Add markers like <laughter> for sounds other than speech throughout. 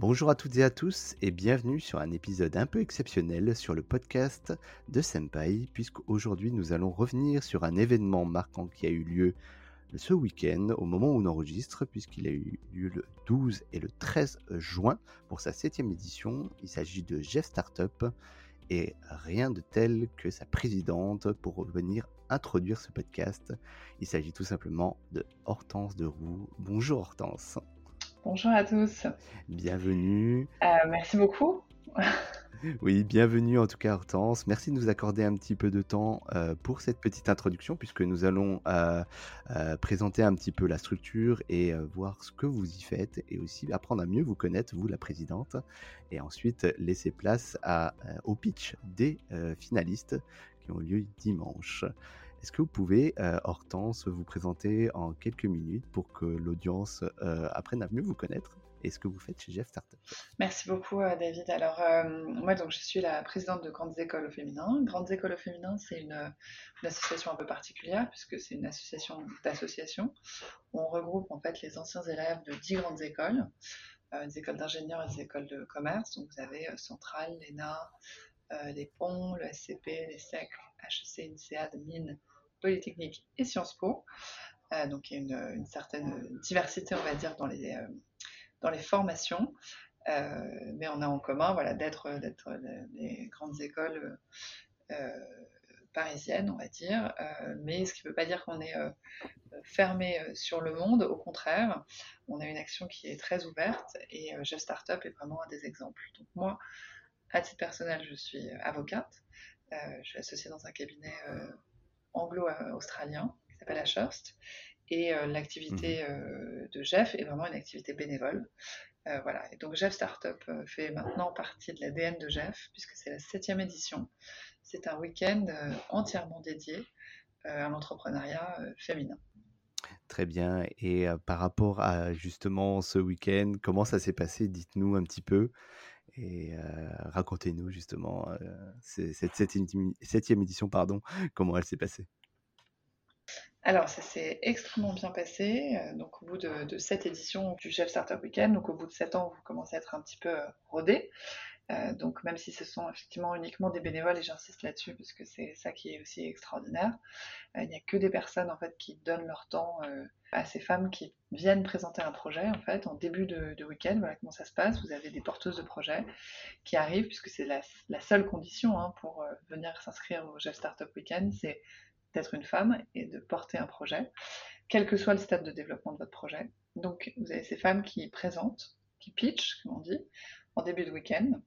Bonjour à toutes et à tous et bienvenue sur un épisode un peu exceptionnel sur le podcast de Senpai, puisqu'aujourd'hui nous allons revenir sur un événement marquant qui a eu lieu ce week-end au moment où on enregistre, puisqu'il a eu lieu le 12 et le 13 juin pour sa septième édition. Il s'agit de Jeff Startup et rien de tel que sa présidente pour venir introduire ce podcast. Il s'agit tout simplement de Hortense de Roux. Bonjour Hortense. Bonjour à tous. Bienvenue. Euh, merci beaucoup. <laughs> oui, bienvenue en tout cas Hortense. Merci de nous accorder un petit peu de temps euh, pour cette petite introduction puisque nous allons euh, présenter un petit peu la structure et voir ce que vous y faites et aussi apprendre à mieux vous connaître, vous la présidente, et ensuite laisser place à, au pitch des finalistes qui ont lieu dimanche. Est-ce que vous pouvez, euh, Hortense, vous présenter en quelques minutes pour que l'audience euh, apprenne à mieux vous connaître et ce que vous faites chez Jeff Startup? Merci beaucoup, euh, David. Alors, moi, donc, je suis la présidente de Grandes Écoles au Féminin. Grandes Écoles au Féminin, c'est une, association un peu particulière puisque c'est une association d'associations. On regroupe en fait les anciens élèves de 10 grandes écoles, des écoles d'ingénieurs et des écoles de commerce. Donc, vous avez Centrale, l'ENA, les ponts, le SCP, les SEC, HEC, INSEAD, Mines, Polytechnique et Sciences Po. Euh, donc il y a une, certaine diversité, on va dire, dans les, euh, dans les formations. Euh, mais on a en commun voilà, d'être des grandes écoles parisiennes, on va dire. mais ce qui ne veut pas dire qu'on est fermé sur le monde. Au contraire, on a une action qui est très ouverte et Jeff Startup est vraiment un des exemples. Donc moi, à titre personnel, je suis avocate. je suis associée dans un cabinet anglo-australien qui s'appelle Ashurst. Et euh, l'activité mhm. euh, de Jeff est vraiment une activité bénévole. Euh, voilà. Et donc Jeff Startup fait maintenant partie de l'ADN de Jeff, puisque c'est la septième édition. C'est un week-end entièrement dédié à l'entrepreneuriat féminin. Très bien. Et par rapport à justement ce week-end, comment ça s'est passé? Dites-nous un petit peu. Et racontez-nous justement cette septième édition, pardon, <laughs> comment elle s'est passée? Alors, ça s'est extrêmement bien passé. Donc, au bout de, cette édition du Chef Startup Weekend, donc au bout de sept ans, vous commencez à être un petit peu rodé. Euh, donc même si ce sont effectivement uniquement des bénévoles, et j'insiste là-dessus parce que c'est ça qui est aussi extraordinaire, euh, il n'y a que des personnes en fait qui donnent leur temps euh, à ces femmes qui viennent présenter un projet en fait en début de, week-end. Voilà comment ça se passe. Vous avez des porteuses de projets qui arrivent puisque c'est la, seule condition hein, pour venir s'inscrire au Jeff Startup Weekend, c'est d'être une femme et de porter un projet, quel que soit le stade de développement de votre projet. Donc vous avez ces femmes qui présentent, qui pitchent, comme on dit, en début de week-end.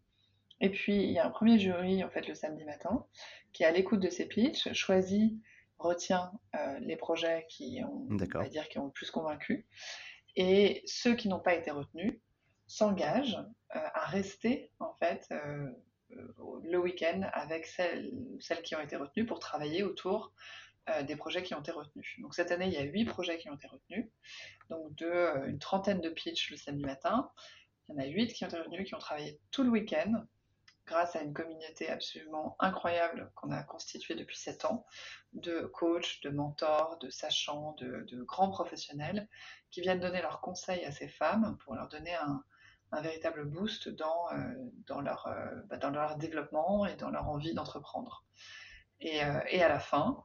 Et puis, il y a un premier jury, en fait, le samedi matin, qui, à l'écoute de ces pitchs, choisit, retient euh, les projets qui ont, on dire, qui ont le plus convaincu. Et ceux qui n'ont pas été retenus s'engagent euh, à rester, en fait, euh, le week-end avec celles, celles, qui ont été retenues pour travailler autour des projets qui ont été retenus. Donc cette année, il y a huit projets qui ont été retenus, donc de, une trentaine de pitchs le samedi matin. Il y en a huit qui ont été retenus, qui ont travaillé tout le week-end grâce à une communauté absolument incroyable qu'on a constituée depuis sept ans, de coachs, de mentors, de sachants, de, grands professionnels qui viennent donner leurs conseils à ces femmes pour leur donner un, véritable boost dans, euh, euh, bah, dans leur développement et dans leur envie d'entreprendre. Et, euh, à la fin,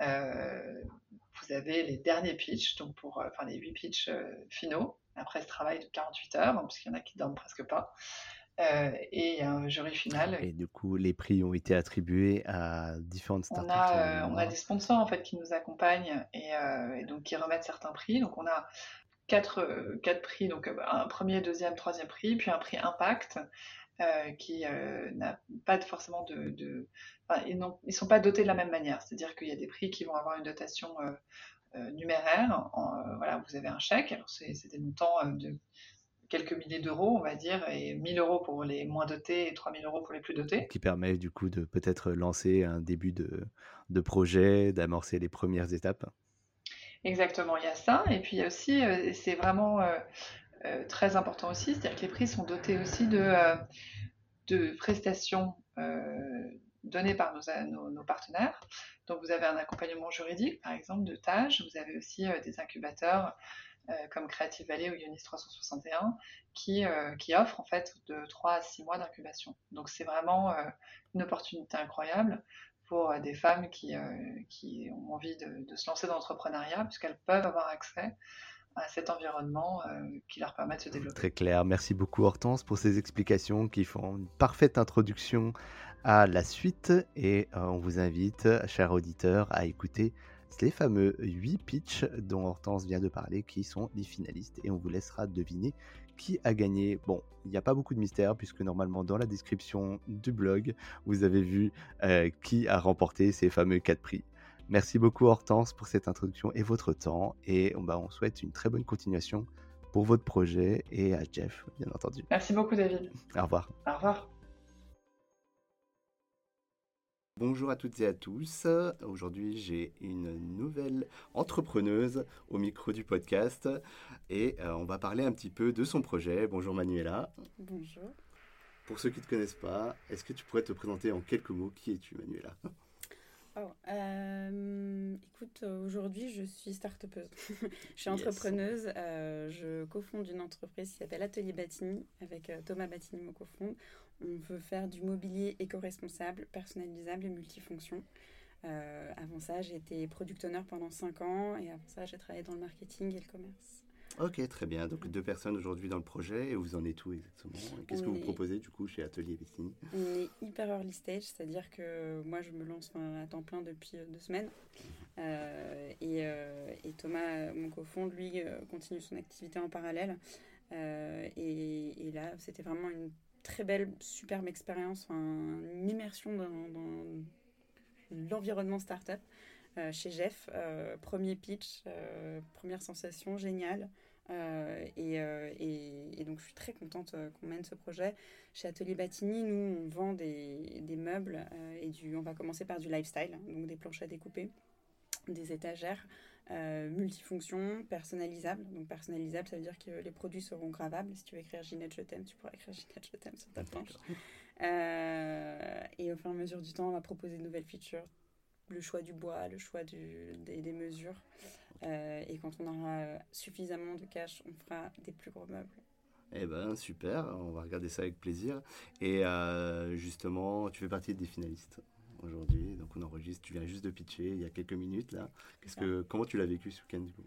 vous avez les derniers pitchs, donc pour, enfin les huit pitchs finaux, après ce travail de 48 heures, hein, parce qu'il y en a qui dorment presque pas. Euh, et un jury final. Et du coup, les prix ont été attribués à différentes startups. On a, euh, on a des sponsors en fait qui nous accompagnent et, euh, et, donc qui remettent certains prix. Donc on a quatre, quatre prix, donc un premier, deuxième, troisième prix, puis un prix impact. qui n'a pas forcément de, de... Enfin, ils ne sont pas dotés de la même manière. C'est-à-dire qu'il y a des prix qui vont avoir une dotation numéraire. voilà, vous avez un chèque. Alors c'est des montants de quelques milliers d'euros, on va dire, et 1000 euros pour les moins dotés et 3000 euros pour les plus dotés. Qui permet du coup de peut-être lancer un début de, de projet, d'amorcer les premières étapes. Exactement, il y a ça. Et puis il y a aussi, euh, c'est vraiment euh, euh, très important aussi, c'est-à-dire que les prix sont dotés aussi de, de prestations données par nos, nos, partenaires. Donc vous avez un accompagnement juridique, par exemple, de tâches. Vous avez aussi des incubateurs comme Creative Valley ou Unis 361 qui, qui offrent en fait de 3 à 6 mois d'incubation. Donc c'est vraiment une opportunité incroyable pour des femmes qui, qui ont envie de, se lancer dans l'entrepreneuriat puisqu'elles peuvent avoir accès à cet environnement euh, qui leur permet de se développer. Très clair. Merci beaucoup Hortense pour ces explications qui font une parfaite introduction à la suite et euh, on vous invite, chers auditeurs, à écouter les fameux 8 pitchs dont Hortense vient de parler qui sont les finalistes et on vous laissera deviner qui a gagné. Bon, il n'y a pas beaucoup de mystère puisque normalement dans la description du blog, vous avez vu euh, qui a remporté ces fameux 4 prix. Merci beaucoup Hortense pour cette introduction et votre temps. Et bah, on souhaite une très bonne continuation pour votre projet et à Jeff, bien entendu. Merci beaucoup David. Au revoir. Au revoir. Bonjour à toutes et à tous. Aujourd'hui, j'ai une nouvelle entrepreneuse au micro du podcast et euh, on va parler un petit peu de son projet. Bonjour Manuela. Bonjour. Pour ceux qui ne te connaissent pas, est-ce que tu pourrais te présenter en quelques mots? Qui es-tu Manuela? Oh, euh, écoute, aujourd'hui, je suis start-upeuse. <laughs> je suis entrepreneuse. Euh, je cofonde une entreprise qui s'appelle Atelier Batini avec Thomas Batini, mon cofonde. On veut faire du mobilier éco-responsable, personnalisable et multifonction. avant ça, j'ai été product owner pendant 5 ans et avant ça, j'ai travaillé dans le marketing et le commerce. Ok, très bien. Donc deux personnes aujourd'hui dans le projet et vous en êtes où exactement? Qu'est-ce que vous proposez du coup chez Atelier Vestini? On est hyper early stage, c'est-à-dire que moi je me lance à temps plein depuis euh, deux semaines euh, euh, et, Thomas, mon cofonde, lui continue son activité en parallèle. Et, là, c'était vraiment une très belle, superbe expérience, une immersion dans, l'environnement startup. chez Jeff, premier pitch, première sensation géniale. Euh, euh, et, et, donc, je suis très contente euh, qu'on mène ce projet. Chez Atelier Batini, nous, on vend des, des meubles et du, on va commencer par du lifestyle, donc des planches à découper, des étagères multifonctions, personnalisables. Donc, personnalisables, ça veut dire que les produits seront gravables. Si tu veux écrire Ginette, je t'aime, tu pourras écrire Ginette, je t'aime sur ta planche. et au fur et à mesure du temps, on va proposer de nouvelles features le choix du bois, le choix du, des, des, mesures. Euh, et quand on aura euh, suffisamment de cash, on fera des plus gros meubles. Eh ben super, on va regarder ça avec plaisir. Et euh, justement, tu fais partie des finalistes aujourd'hui, donc on enregistre. Tu viens juste de pitcher il y a quelques minutes là. Qu'est-ce que, comment tu l'as vécu ce week-end du coup?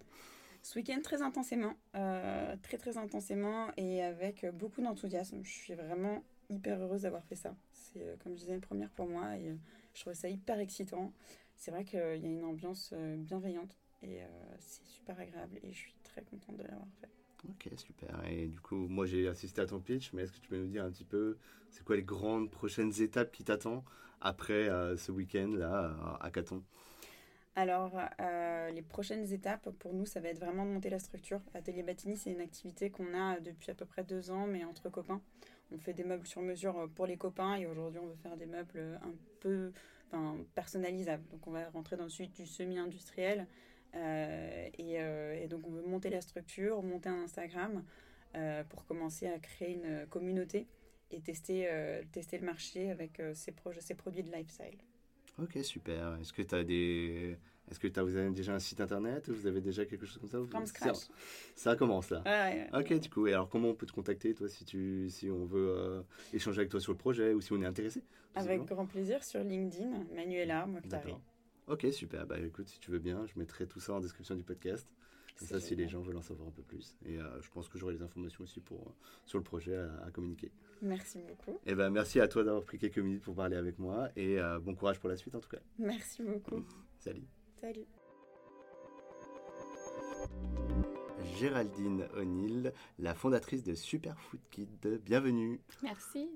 Ce week-end très intensément, très très intensément et avec beaucoup d'enthousiasme. Je suis vraiment hyper heureuse d'avoir fait ça. C'est comme je disais une première pour moi et je trouve ça hyper excitant. C'est vrai qu'il y a une ambiance bienveillante et euh, c'est super agréable et je suis très contente de l'avoir fait. Ok, super. Et du coup, moi j'ai assisté à ton pitch, mais est-ce que tu peux nous dire un petit peu, c'est quoi les grandes prochaines étapes qui t'attendent après euh, ce week-end là à Caton? Alors, euh, les prochaines étapes pour nous, ça va être vraiment de monter la structure. Atelier Batini, c'est une activité qu'on a depuis à peu près deux ans, mais entre copains. On fait des meubles sur mesure pour les copains et aujourd'hui, on veut faire des meubles un peu personnalisables. Donc, on va rentrer dans le suite du semi-industriel euh, euh, et, donc on veut monter la structure, monter un Instagram euh, pour commencer à créer une communauté et tester, tester le marché avec ces, produits de lifestyle. Ok, super. Est-ce que tu as des... Est-ce que as, vous avez déjà un site internet? Ou vous avez déjà quelque chose comme ça? From scratch. Ça, commence là. ok, du coup. Et alors, comment on peut te contacter, toi, si, tu, si on veut échanger avec toi sur le projet ou si on est intéressé Avec grand plaisir sur LinkedIn, Manuela Moktari. Ok, super. Bah écoute, si tu veux bien, je mettrai tout ça en description du podcast. Comme ça, si les gens veulent en savoir un peu plus. Et euh, je pense que j'aurai les informations aussi pour, euh, sur le projet à, communiquer. Merci beaucoup. Et eh ben, merci à toi d'avoir pris quelques minutes pour parler avec moi. Et euh, bon courage pour la suite en tout cas. Merci beaucoup. Salut. Salut. Géraldine O'Neill, la fondatrice de Superfood Kid. Bienvenue. Merci.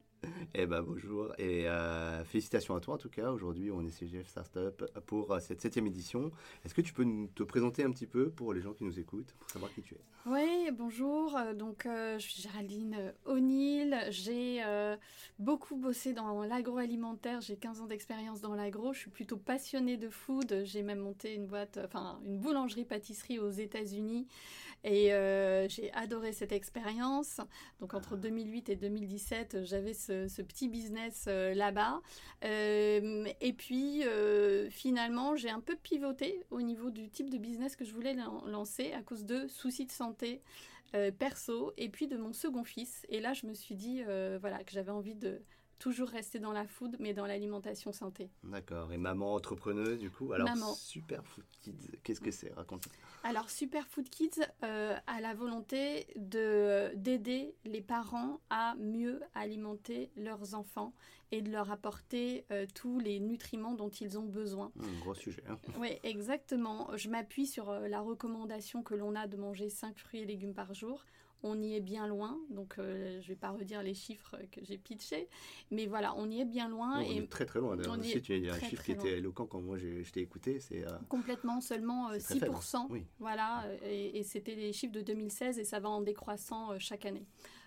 Eh ben bonjour et euh, félicitations à toi en tout cas. Aujourd'hui, on est CGF Startup pour euh, cette septième édition. Est-ce que tu peux nous, te présenter un petit peu pour les gens qui nous écoutent, pour savoir qui tu es? Oui, bonjour. Euh, donc, je suis Géraldine O'Neill. J'ai beaucoup bossé dans l'agroalimentaire. J'ai 15 ans d'expérience dans l'agro. Je suis plutôt passionnée de food. J'ai même monté une boîte, enfin une boulangerie-pâtisserie aux États-Unis. Et euh, j'ai adoré cette expérience. Donc entre 2008 et 2017, j'avais ce, petit business euh, là-bas. et puis finalement, j'ai un peu pivoté au niveau du type de business que je voulais lancer à cause de soucis de santé. perso et puis de mon second fils et là je me suis dit voilà que j'avais envie de toujours rester dans la food, mais dans l'alimentation santé. D'accord. Et maman entrepreneuse, du coup Alors, maman. Super Food Kids, qu'est-ce que c'est? Raconte. Alors, Super Food Kids euh, a la volonté de, d'aider les parents à mieux alimenter leurs enfants et de leur apporter euh, tous les nutriments dont ils ont besoin. Un gros sujet. Hein. Oui, exactement. Je m'appuie sur euh, la recommandation que l'on a de manger 5 fruits et légumes par jour on y est bien loin. Donc, euh, je ne vais pas redire les chiffres que j'ai pitchés, mais voilà, on y est bien loin. et on est très très loin. D'ailleurs, aussi, tu as un chiffre qui était éloquent quand moi je, t'ai écouté. C'est euh, complètement seulement 6%. Euh, oui. Voilà, et, et c'était les chiffres de 2016 et ça va en décroissant chaque année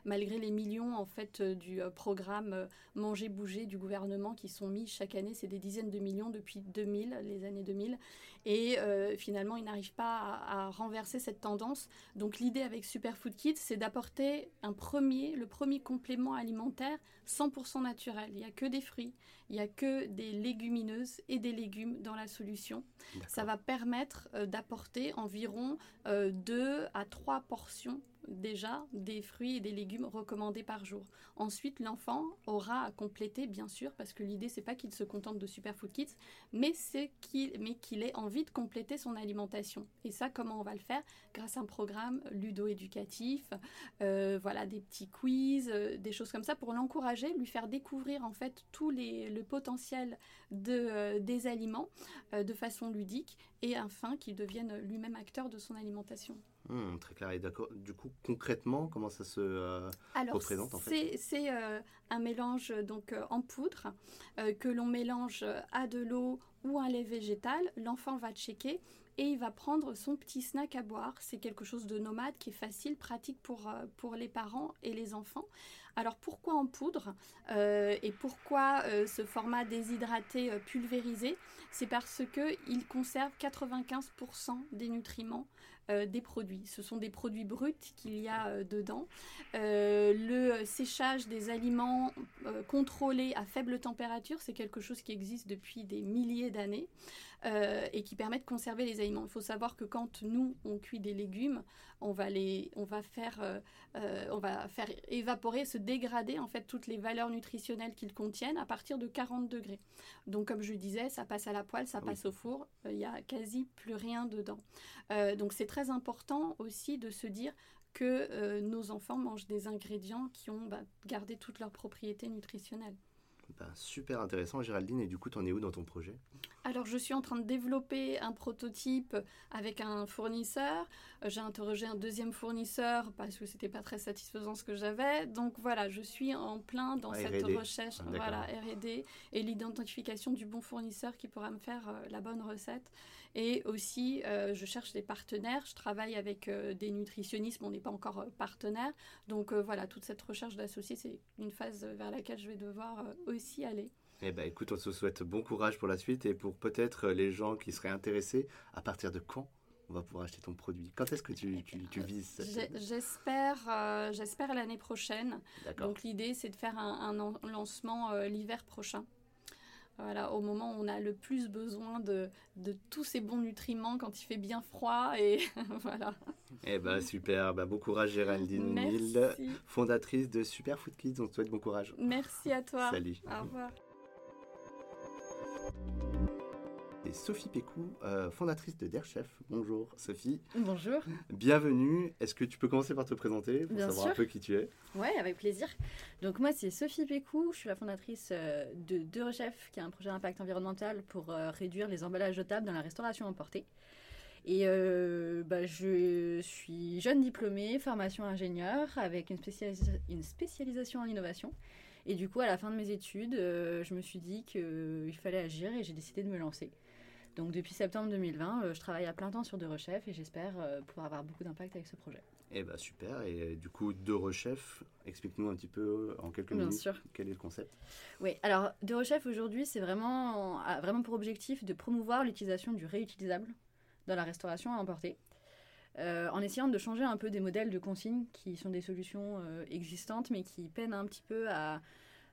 malgré les millions en fait euh, du euh, programme euh, Manger Bouger du gouvernement qui sont mis chaque année, c'est des dizaines de millions depuis 2000, les années 2000, et finalement ils n'arrivent pas à, renverser cette tendance. Donc l'idée avec Superfood Kids, c'est d'apporter un premier, le premier complément alimentaire 100% naturel. Il n'y a que des fruits, il n'y a que des légumineuses et des légumes dans la solution. Ça va permettre d'apporter environ 2 à 3 portions déjà des fruits et des légumes recommandés par jour. Ensuite, l'enfant aura à compléter, bien sûr, parce que l'idée, c'est pas qu'il se contente de Superfood Kits, mais c'est qu'il, mais qu'il ait envie de compléter son alimentation. Et ça, comment on va le faire? Grâce à un programme ludo-éducatif, euh, voilà, des petits quiz, euh, des choses comme ça, pour l'encourager, lui faire découvrir en fait tout les, le potentiel de, euh, des aliments de façon ludique, et afin qu'il devienne lui-même acteur de son alimentation. Hmm, très clair. Et d'accord. Du coup, concrètement, comment ça se euh, représente en fait? C'est euh, un mélange donc euh, en poudre que l'on mélange à de l'eau ou un lait végétal. L'enfant va checker et il va prendre son petit snack à boire. C'est quelque chose de nomade qui est facile, pratique pour, pour les parents et les enfants. Alors pourquoi en poudre et pourquoi ce format déshydraté pulvérisé? C'est parce qu'il conserve 95% des nutriments euh, des produits. Ce sont des produits bruts qu'il y a euh, dedans. Euh, le séchage des aliments contrôlés à faible température, c'est quelque chose qui existe depuis des milliers d'années. et qui permet de conserver les aliments. Il faut savoir que quand nous on cuit des légumes, on va les, on va faire, on va faire évaporer, se dégrader en fait toutes les valeurs nutritionnelles qu'ils contiennent à partir de 40 degrés. Donc comme je disais, ça passe à la poêle, ça passe au four, il n'y a quasi plus rien dedans. donc c'est très important aussi de se dire que euh, nos enfants mangent des ingrédients qui ont bah, gardé toutes leurs propriétés nutritionnelles. Ben, super intéressant, Géraldine. Et du coup, tu en es où dans ton projet? Alors, je suis en train de développer un prototype avec un fournisseur. Euh, j'ai interrogé un deuxième fournisseur parce que c'était pas très satisfaisant ce que j'avais. Donc voilà, je suis en plein dans ah, cette recherche, ah, voilà, R&D et l'identification du bon fournisseur qui pourra me faire euh, la bonne recette. Et aussi, euh, je cherche des partenaires. Je travaille avec des nutritionnistes, mais on n'est pas encore partenaire. Donc voilà, toute cette recherche d'associés, c'est une phase vers laquelle je vais devoir aussi aller. Eh ben, écoute, on te souhaite bon courage pour la suite et pour peut-être les gens qui seraient intéressés. À partir de quand on va pouvoir acheter ton produit? Quand est-ce que tu, tu, vises J'espère, euh, j'espère l'année prochaine. Donc l'idée, c'est de faire un, lancement euh, l'hiver prochain. Voilà, au moment où on a le plus besoin de, de, tous ces bons nutriments quand il fait bien froid et <laughs> voilà. Eh ben super, ben, bon courage Géraldine Merci. fondatrice de Super Food Kids. On te souhaite bon courage. Merci à toi. Salut. Au revoir. Sophie Pécou, euh, fondatrice de Chef. Bonjour Sophie. Bonjour. Bienvenue. Est-ce que tu peux commencer par te présenter pour savoir un peu qui tu es? Ouais, avec plaisir. Donc moi c'est Sophie Pécou, je suis la fondatrice euh, de De Chef, qui est un projet d'impact environnemental pour euh, réduire les emballages jetables dans la restauration emportée. Et bah, je suis jeune diplômée, formation ingénieur, avec une, une spécialisation en innovation. Et du coup, à la fin de mes études, je me suis dit qu'il fallait agir et j'ai décidé de me lancer. Donc depuis septembre 2020, euh, je travaille à plein temps sur De Rechef et j'espère euh, pouvoir avoir beaucoup d'impact avec ce projet. Eh bien super, et euh, du coup De Rechef, explique-nous un petit peu en quelques Bien minutes sûr. quel est le concept? Oui, alors De Rechef aujourd'hui c'est vraiment, vraiment pour objectif de promouvoir l'utilisation du réutilisable dans la restauration à emporter. en essayant de changer un peu des modèles de consignes qui sont des solutions existantes, mais qui peinent un petit peu à,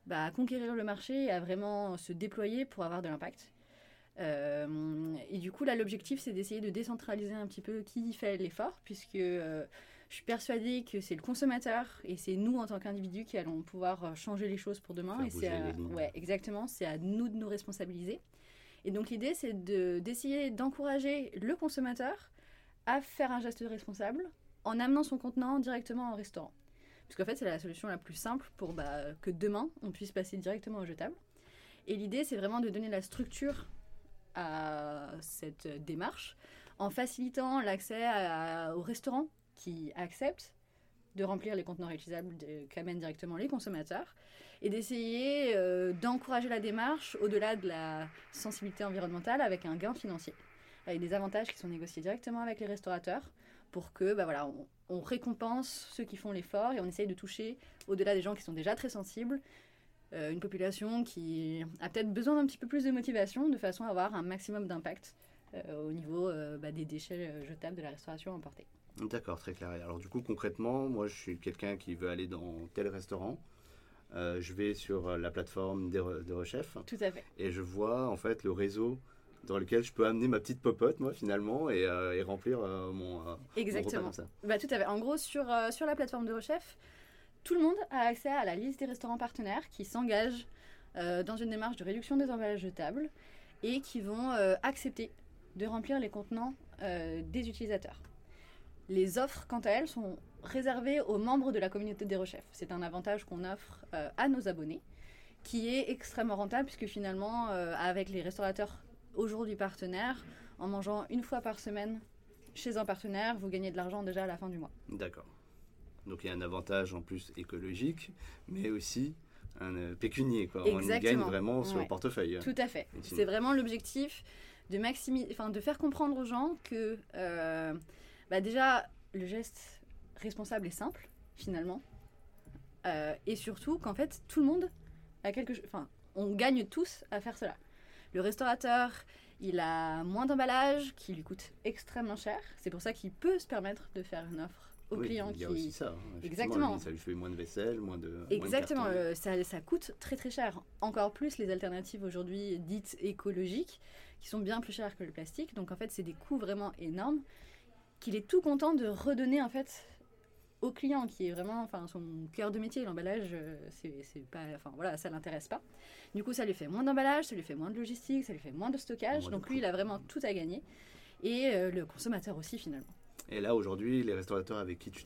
bah, à, conquérir le marché et à vraiment se déployer pour avoir de l'impact. Et du coup, là, l'objectif, c'est d'essayer de décentraliser un petit peu qui fait l'effort, puisque je suis persuadée que c'est le consommateur et c'est nous en tant qu'individus qui allons pouvoir euh, changer les choses pour demain. et c'est ouais, exactement, c'est à nous de nous responsabiliser. Et donc l'idée, c'est d'essayer d'encourager le consommateur à faire un geste responsable en amenant son contenant directement au restaurant. Parce qu'en fait, c'est la solution la plus simple pour bah, que demain, on puisse passer directement au jetable. Et l'idée, c'est vraiment de donner la structure à cette démarche en facilitant l'accès au restaurant qui acceptent de remplir les contenants réutilisables qu'amènent directement les consommateurs et d'essayer euh, d'encourager la démarche au-delà de la sensibilité environnementale avec un gain financier, avec des avantages qui sont négociés directement avec les restaurateurs pour que bah voilà, on, récompense ceux qui font l'effort et on essaye de toucher au-delà des gens qui sont déjà très sensibles euh, une population qui a peut-être besoin d'un petit peu plus de motivation de façon à avoir un maximum d'impact euh, au niveau bah, des déchets jetables de la restauration emportée. D'accord, très clair. Alors du coup, concrètement, moi, je suis quelqu'un qui veut aller dans tel restaurant. Euh, je vais sur euh, la plateforme de, Rechef. Tout à fait. Et je vois en fait le réseau dans lequel je peux amener ma petite popote, moi, finalement, et, euh, remplir mon, Exactement. repas comme ça. Bah, tout à fait. En gros, sur, sur la plateforme de Rechef, tout le monde a accès à la liste des restaurants partenaires qui s'engagent dans une démarche de réduction des emballages jetables et qui vont accepter de remplir les contenants des utilisateurs. Les offres, quant à elles, sont réservées aux membres de la communauté des rechefs. C'est un avantage qu'on offre euh, à nos abonnés, qui est extrêmement rentable, puisque finalement, euh, avec les restaurateurs aujourd'hui partenaires, en mangeant une fois par semaine chez un partenaire, vous gagnez de l'argent déjà à la fin du mois. D'accord. Donc il y a un avantage en plus écologique, mais aussi un euh, pécunier. Quoi. On gagne vraiment sur le portefeuille. Tout à fait. C'est vraiment l'objectif de, faire comprendre aux gens que bah déjà, le geste responsable est simple, finalement. Euh, et surtout qu'en fait, tout le monde a quelque chose. Enfin, on gagne tous à faire cela. Le restaurateur, il a moins d'emballage qui lui coûte extrêmement cher. C'est pour ça qu'il peut se permettre de faire une offre au client il y a aussi ça. Hein, Exactement. Ça lui fait moins de vaisselle, moins de. Exactement. Euh, ça, ça, coûte très très cher. Encore plus les alternatives aujourd'hui dites écologiques, qui sont bien plus chères que le plastique. Donc en fait, c'est des coûts vraiment énormes qu'il est tout content de redonner en fait au client qui est vraiment enfin son cœur de métier l'emballage euh, c'est pas enfin voilà ça l'intéresse pas du coup ça lui fait moins d'emballage ça lui fait moins de logistique ça lui fait moins de stockage donc lui il a vraiment tout à gagner et euh, le consommateur aussi finalement et là aujourd'hui les restaurateurs avec qui tu,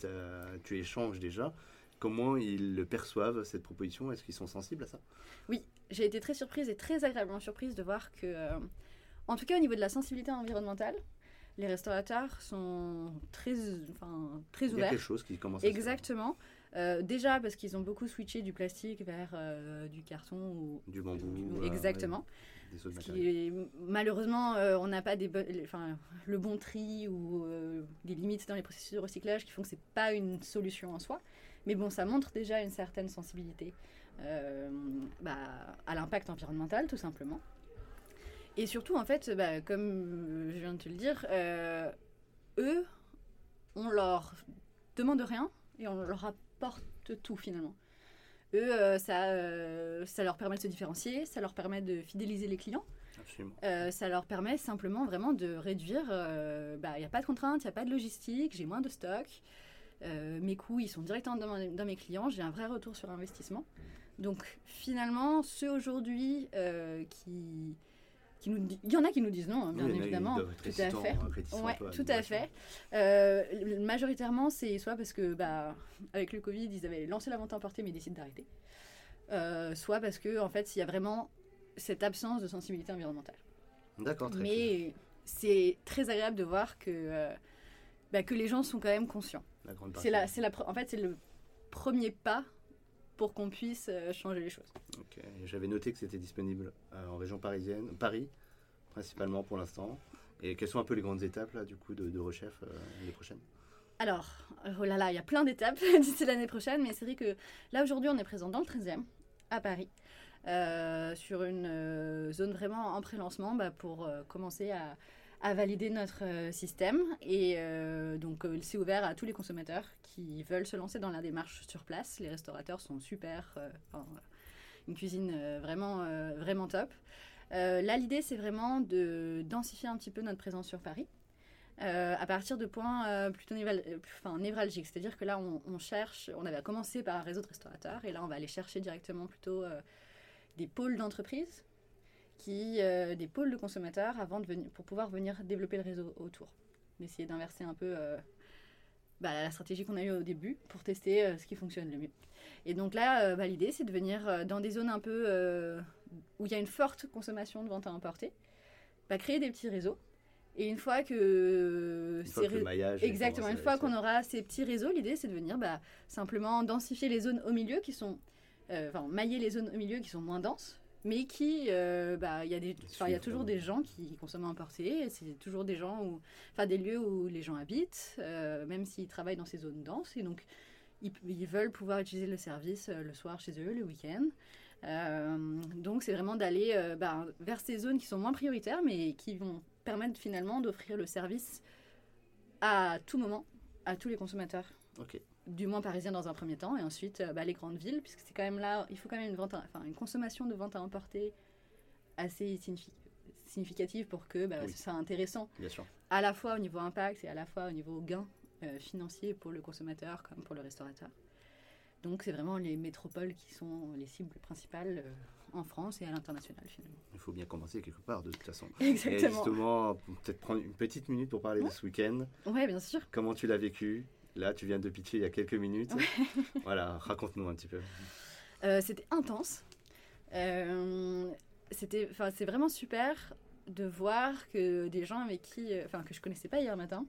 tu échanges déjà comment ils le perçoivent cette proposition? Est-ce qu'ils sont sensibles à ça? Oui j'ai été très surprise et très agréablement surprise de voir que euh, en tout cas au niveau de la sensibilité environnementale les restaurateurs sont très, enfin, très ouverts. Il y a quelque chose qui commence à Exactement. Euh, déjà parce qu'ils ont beaucoup switché du plastique vers euh, du carton ou du bambou. exactement. Malheureusement, euh, on n'a pas des enfin, le bon tri ou des limites dans les processus de recyclage qui font que c'est pas une solution en soi. Mais bon, ça montre déjà une certaine sensibilité bah, à l'impact environnemental, tout simplement. Et surtout, en fait, bah, comme je viens de te le dire, euh, eux, on leur demande rien et on leur apporte tout finalement. Eux, euh, ça, euh, ça leur permet de se différencier, ça leur permet de fidéliser les clients. ça leur permet simplement vraiment de réduire. Bah, il n'y a pas de contraintes, il n'y a pas de logistique, j'ai moins de stock. mes coûts, ils sont directement dans, dans mes clients, j'ai un vrai retour sur investissement. Donc finalement, ceux aujourd'hui qui, il y en a qui nous disent non, hein, bien évidemment. Tout à fait. Ouais, tout à fait. Euh, majoritairement, c'est soit parce que, bah, avec le Covid, ils avaient lancé la vente emportée mais ils décident d'arrêter. Euh, soit parce que, en fait, il y a vraiment cette absence de sensibilité environnementale. D'accord. Mais c'est très agréable de voir que, euh, bah, que les gens sont quand même conscients. C'est la, c'est la, en fait, c'est le premier pas pour qu'on puisse euh, changer les choses. J'avais noté que c'était disponible euh, en région parisienne, Paris principalement pour l'instant. Et quelles sont un peu les grandes étapes là, du coup de, de Rechef euh, l'année prochaine? Alors, oh là là, il y a plein d'étapes <laughs> d'ici l'année prochaine, mais c'est vrai que là aujourd'hui on est présent dans le 13e, à Paris, sur une zone vraiment en pré-lancement bah, pour commencer à, a validé notre système et donc c'est ouvert à tous les consommateurs qui veulent se lancer dans la démarche sur place. Les restaurateurs sont super, une cuisine vraiment, vraiment top. là, l'idée, c'est vraiment de densifier un petit peu notre présence sur Paris. Euh, à partir de points euh, plutôt euh, névralgiques. C'est-à-dire que là, on, cherche, on avait commencé par un réseau de restaurateurs, et là, on va aller chercher directement plutôt des pôles d'entreprise, qui, des pôles de consommateurs, avant de venir, pour pouvoir venir développer le réseau autour. D'essayer d'inverser un peu bah, la stratégie qu'on a eue au début pour tester ce qui fonctionne le mieux. Et donc là, bah, l'idée, c'est de venir dans des zones un peu où il y a une forte consommation de vente à emporter, bah, créer des petits réseaux et une fois que, exactement, une fois qu'on aura ces petits réseaux, l'idée c'est de venir simplement densifier les zones au milieu qui sont, euh, enfin mailler les zones au milieu qui sont moins denses, mais qui, euh, bah, il y a des, y a toujours des gens qui consomment importé. C'est toujours des gens où, enfin des lieux où les gens habitent, euh, même s'ils travaillent dans ces zones denses, et donc ils, ils veulent pouvoir utiliser le service le soir chez eux, le week-end. donc c'est vraiment d'aller bah, vers ces zones qui sont moins prioritaires, mais qui vont permettre finalement d'offrir le service à tout moment à tous les consommateurs. Du moins parisiens dans un premier temps, et ensuite euh, bah, les grandes villes, puisque c'est quand même là, il faut quand même une, vente enfin, une consommation de vente à emporter assez significative pour que bah, ce soit intéressant. Bien sûr. À la fois au niveau impact et à la fois au niveau gain euh, financier pour le consommateur comme pour le restaurateur. Donc c'est vraiment les métropoles qui sont les cibles principales. Euh, en France et à l'international finalement. Il faut bien commencer quelque part de toute façon. <laughs> Exactement. Et justement, peut-être prendre une petite minute pour parler de ce week-end. Oui, bien sûr. Comment tu l'as vécu? Là, tu viens de pitcher il y a quelques minutes. <laughs> voilà, raconte-nous un petit peu. Euh, c'était intense. Euh, c'était, enfin, c'est vraiment super de voir que des gens avec qui, euh, enfin, que je connaissais pas hier matin,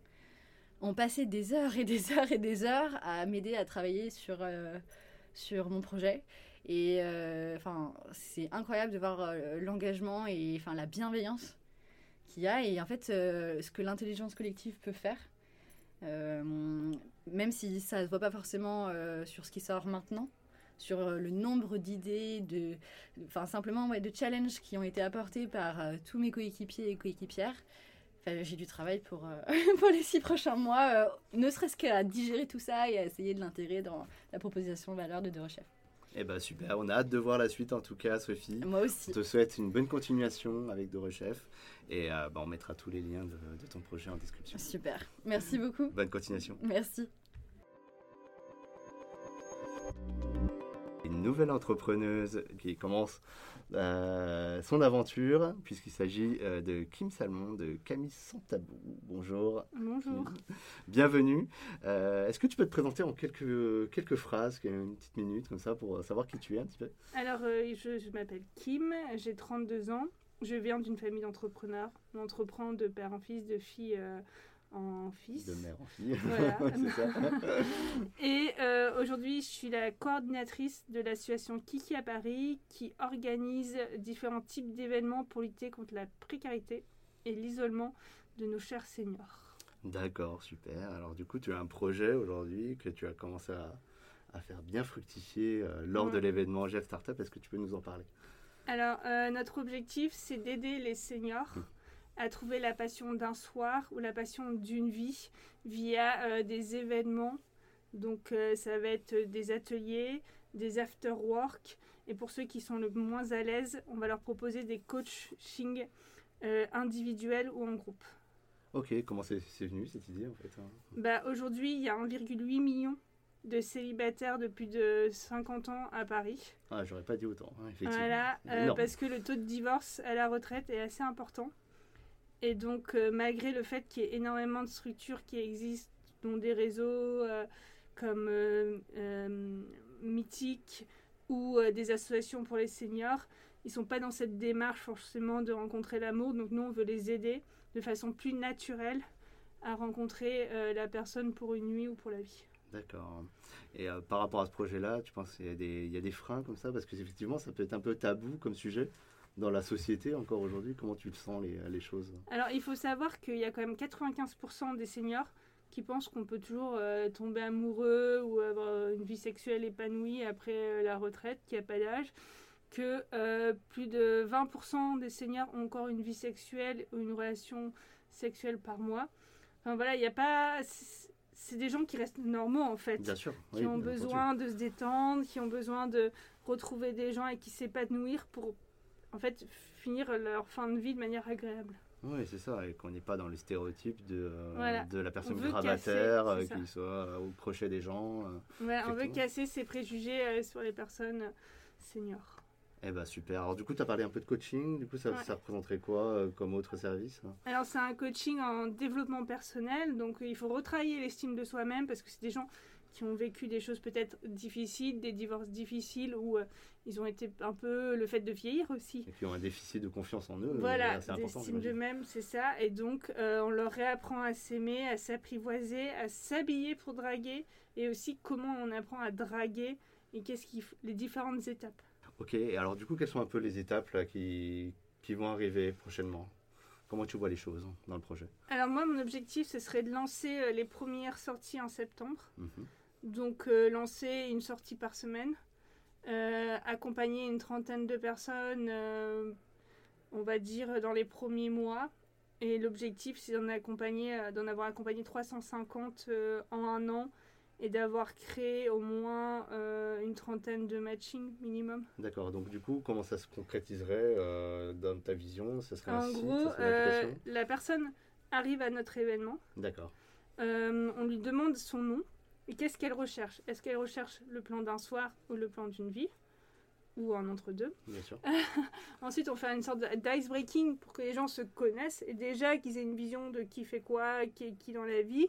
ont passé des heures et des heures et des heures à m'aider à travailler sur, sur mon projet. Et enfin, c'est incroyable de voir l'engagement et enfin la bienveillance qu'il y a et en fait ce que l'intelligence collective peut faire. Même si ça ne se voit pas forcément sur ce qui sort maintenant, sur le nombre d'idées, de, enfin simplement de challenges qui ont été apportés par tous mes coéquipiers et coéquipières. Enfin, j'ai du travail pour, <laughs> pour les six prochains mois, ne serait-ce qu'à digérer tout ça et à essayer de l'intégrer dans la proposition de valeur de Deux Chefs. Eh ben super, on a hâte de voir la suite en tout cas, Sophie. Moi aussi. On te souhaite une bonne continuation avec De Chef et euh, bah, on mettra tous les liens de, de, ton projet en description. Super, merci beaucoup. Bonne continuation. Merci. Une nouvelle entrepreneuse qui commence euh, son aventure, puisqu'il s'agit euh, de Kim Salmon, de Camille Santabou. Bonjour. Bonjour. Bienvenue. Euh, est-ce que tu peux te présenter en quelques, quelques phrases, une petite minute, comme ça, pour savoir qui tu es un petit peu? Alors, je, je m'appelle Kim, j'ai 32 ans. Je viens d'une famille d'entrepreneurs. On entreprend de père en fils, de fille en fils. De mère en fille. Voilà. <laughs> <laughs> et euh, aujourd'hui, je suis la coordinatrice de l'association Kiki à Paris qui organise différents types d'événements pour lutter contre la précarité et l'isolement de nos chers seniors. D'accord, super. Alors du coup, tu as un projet aujourd'hui que tu as commencé à, à faire bien fructifier euh, lors de l'événement Jeff Startup. Est-ce que tu peux nous en parler? Alors, euh, notre objectif, c'est d'aider les seniors. Hum à trouver la passion d'un soir ou la passion d'une vie via euh, des événements. Donc euh, ça va être des ateliers, des after-work. Et pour ceux qui sont le moins à l'aise, on va leur proposer des coaching euh, individuels ou en groupe. Ok, comment c'est venu cette idée en fait hein? Bah, Aujourd'hui, il y a 1,8 million de célibataires de plus de 50 ans à Paris. Ah, j'aurais pas dit autant, hein, effectivement. Voilà, parce que le taux de divorce à la retraite est assez important. Et donc, euh, malgré le fait qu'il y ait énormément de structures qui existent, dont des réseaux euh, comme euh, Mythique ou des associations pour les seniors, ils ne sont pas dans cette démarche forcément de rencontrer l'amour. Donc, nous, on veut les aider de façon plus naturelle à rencontrer la personne pour une nuit ou pour la vie. D'accord. Et par rapport à ce projet-là, tu penses qu'il y, y, a des freins comme ça? Parce qu'effectivement, ça peut être un peu tabou comme sujet dans la société encore aujourd'hui Comment tu le sens les, les choses Alors il faut savoir qu'il y a quand même 95% des seniors qui pensent qu'on peut toujours euh, tomber amoureux ou avoir une vie sexuelle épanouie après euh, la retraite, qu'il n'y a pas d'âge, que euh, plus de 20% des seniors ont encore une vie sexuelle ou une relation sexuelle par mois. Enfin voilà, il n'y a pas. C'est des gens qui restent normaux en fait. Bien sûr. Qui ont besoin de se détendre, qui ont besoin de retrouver des gens et qui s'épanouir pour en fait finir leur fin de vie de manière agréable. Oui, c'est ça, et qu'on n'est pas dans les stéréotypes de, de la personne gravataire euh, qui soit euh, au crochet des gens. Euh, on veut casser ces préjugés sur les personnes seniors. Eh ben super. Alors du coup, tu as parlé un peu de coaching. Du coup, ça, ça représenterait quoi comme autre service hein? Alors c'est un coaching en développement personnel. Donc il faut retravailler l'estime de soi-même parce que c'est des gens qui ont vécu des choses peut-être difficiles, des divorces difficiles, ou euh, ils ont été un peu le fait de vieillir aussi. Et qui ont un déficit de confiance en eux. Voilà, d'estime de même, c'est ça. Et donc, euh, on leur réapprend à s'aimer, à s'apprivoiser, à s'habiller pour draguer, et aussi comment on apprend à draguer, et qu'est-ce qui les différentes étapes. Ok, alors du coup, quelles sont un peu les étapes là, qui, qui vont arriver prochainement? Comment tu vois les choses dans le projet? Alors moi, mon objectif, ce serait de lancer euh, les premières sorties en septembre. Mhm. Donc euh, lancer une sortie par semaine, euh, accompagner une trentaine de personnes, euh, on va dire, dans les premiers mois. Et l'objectif, c'est d'en, accompagner, d'en avoir accompagné 350 en un an et d'avoir créé au moins une trentaine de matchings minimum. D'accord, donc du coup, comment ça se concrétiserait dans ta vision? Ça serait En gros, la personne arrive à notre événement. D'accord. on lui demande son nom. Et qu'est-ce qu'elle recherche? Est-ce qu'elle recherche le plan d'un soir ou le plan d'une vie? Ou un entre-deux? Bien sûr. <laughs> Ensuite, on fait une sorte d'ice-breaking pour que les gens se connaissent et déjà qu'ils aient une vision de qui fait quoi, qui est qui dans la vie.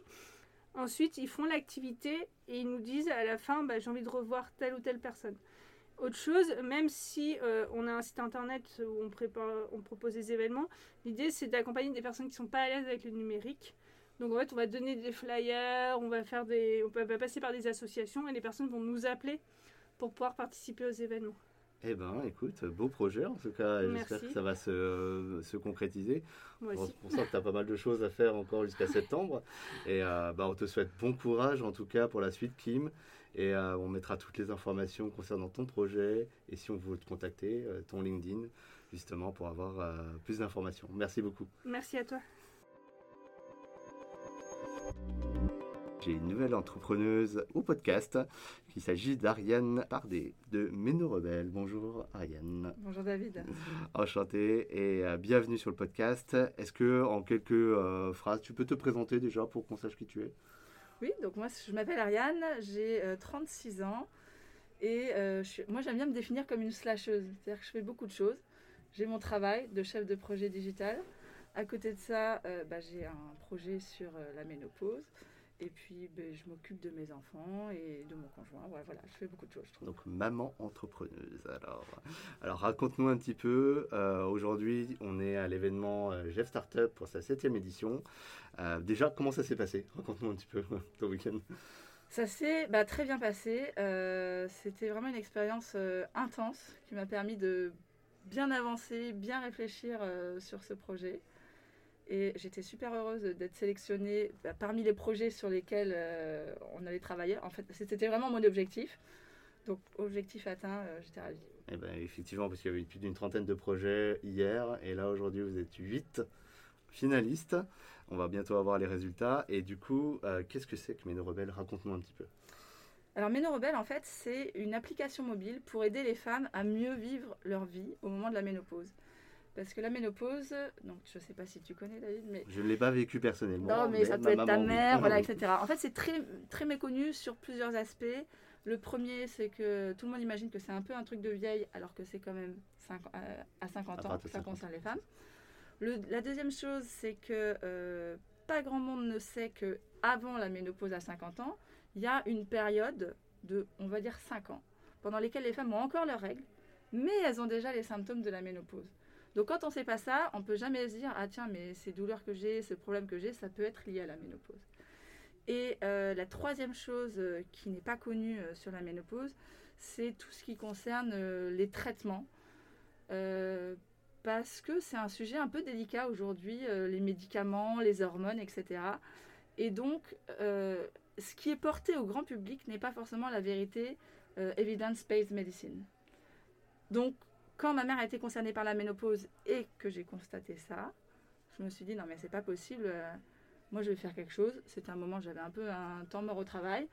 Ensuite, ils font l'activité et ils nous disent à la fin bah, j'ai envie de revoir telle ou telle personne. Autre chose, même si euh, on a un site internet où on, prépare, on propose des événements, l'idée c'est d'accompagner des personnes qui ne sont pas à l'aise avec le numérique donc en fait, on va donner des flyers, on va faire des, on va passer par des associations et les personnes vont nous appeler pour pouvoir participer aux événements. Eh ben, écoute, beau projet en tout cas. J'espère que ça va se, se concrétiser. Moi aussi. On, sent que tu as pas mal de choses à faire encore jusqu'à septembre. Et euh, bah, on te souhaite bon courage en tout cas pour la suite, Kim. Et euh, on mettra toutes les informations concernant ton projet et si on veut te contacter, euh, ton LinkedIn, justement pour avoir plus d'informations. Merci beaucoup. Merci à toi. J'ai une nouvelle entrepreneuse au podcast. Il s'agit d'Ariane Pardet de Méno Rebelle. Bonjour Ariane. Bonjour David. Enchanté et euh, bienvenue sur le podcast. Est-ce que en quelques euh, phrases, tu peux te présenter déjà pour qu'on sache qui tu es? Oui, donc moi je m'appelle Ariane, j'ai 36 euh, ans et moi j'aime bien me définir comme une slasheuse. C'est-à-dire que je fais beaucoup de choses. J'ai mon travail de chef de projet digital. À côté de ça, bah, j'ai un projet sur la ménopause. Et puis, ben, je m'occupe de mes enfants et de mon conjoint. voilà, je fais beaucoup de choses. Donc, maman entrepreneuse. Alors, alors raconte-nous un petit peu. Euh, aujourd'hui, on est à l'événement euh, Jeff Startup pour sa septième édition. Euh, déjà, comment ça s'est passé? Raconte-nous un petit peu <laughs> ton week-end. Ça s'est bah, très bien passé. C'était vraiment une expérience intense qui m'a permis de bien avancer, bien réfléchir sur ce projet. Et j'étais super heureuse d'être sélectionnée bah, parmi les projets sur lesquels euh, on allait travailler. En fait, c'était vraiment mon objectif. Donc, objectif atteint, euh, j'étais ravie. Eh ben, effectivement, parce qu'il y avait plus d'une trentaine de projets hier. Et là, aujourd'hui, vous êtes huit finalistes. On va bientôt avoir les résultats. Et du coup, euh, qu'est-ce que c'est que Méno Rebelle? Raconte-nous un petit peu. Alors, Méno Rebelle, en fait, c'est une application mobile pour aider les femmes à mieux vivre leur vie au moment de la ménopause. Parce que la ménopause, donc je ne sais pas si tu connais David, mais... Je ne l'ai pas vécu personnellement. Non, mais, ça peut être ta mère, voilà, <laughs> etc. En fait, c'est très, très méconnu sur plusieurs aspects. Le premier, c'est que tout le monde imagine que c'est un peu un truc de vieille, alors que c'est quand même euh, à 50 ans que ça concerne les femmes. Le, la deuxième chose, c'est que euh, pas grand monde ne sait que avant la ménopause à 50 ans, il y a une période de, on va dire, 5 ans, pendant lesquelles les femmes ont encore leurs règles, mais elles ont déjà les symptômes de la ménopause. Donc quand on ne sait pas ça, on peut jamais se dire ah tiens mais ces douleurs que j'ai, ce problème que j'ai, ça peut être lié à la ménopause. Et euh, la troisième chose euh, qui n'est pas connue euh, sur la ménopause, c'est tout ce qui concerne les traitements. parce que c'est un sujet un peu délicat aujourd'hui, les médicaments, les hormones, etc. Et donc, ce qui est porté au grand public n'est pas forcément la vérité evidence-based medicine. Donc, quand ma mère a été concernée par la ménopause et que j'ai constaté ça, je me suis dit non mais c'est pas possible. moi je vais faire quelque chose. C'était un moment j'avais un peu un temps mort au travail.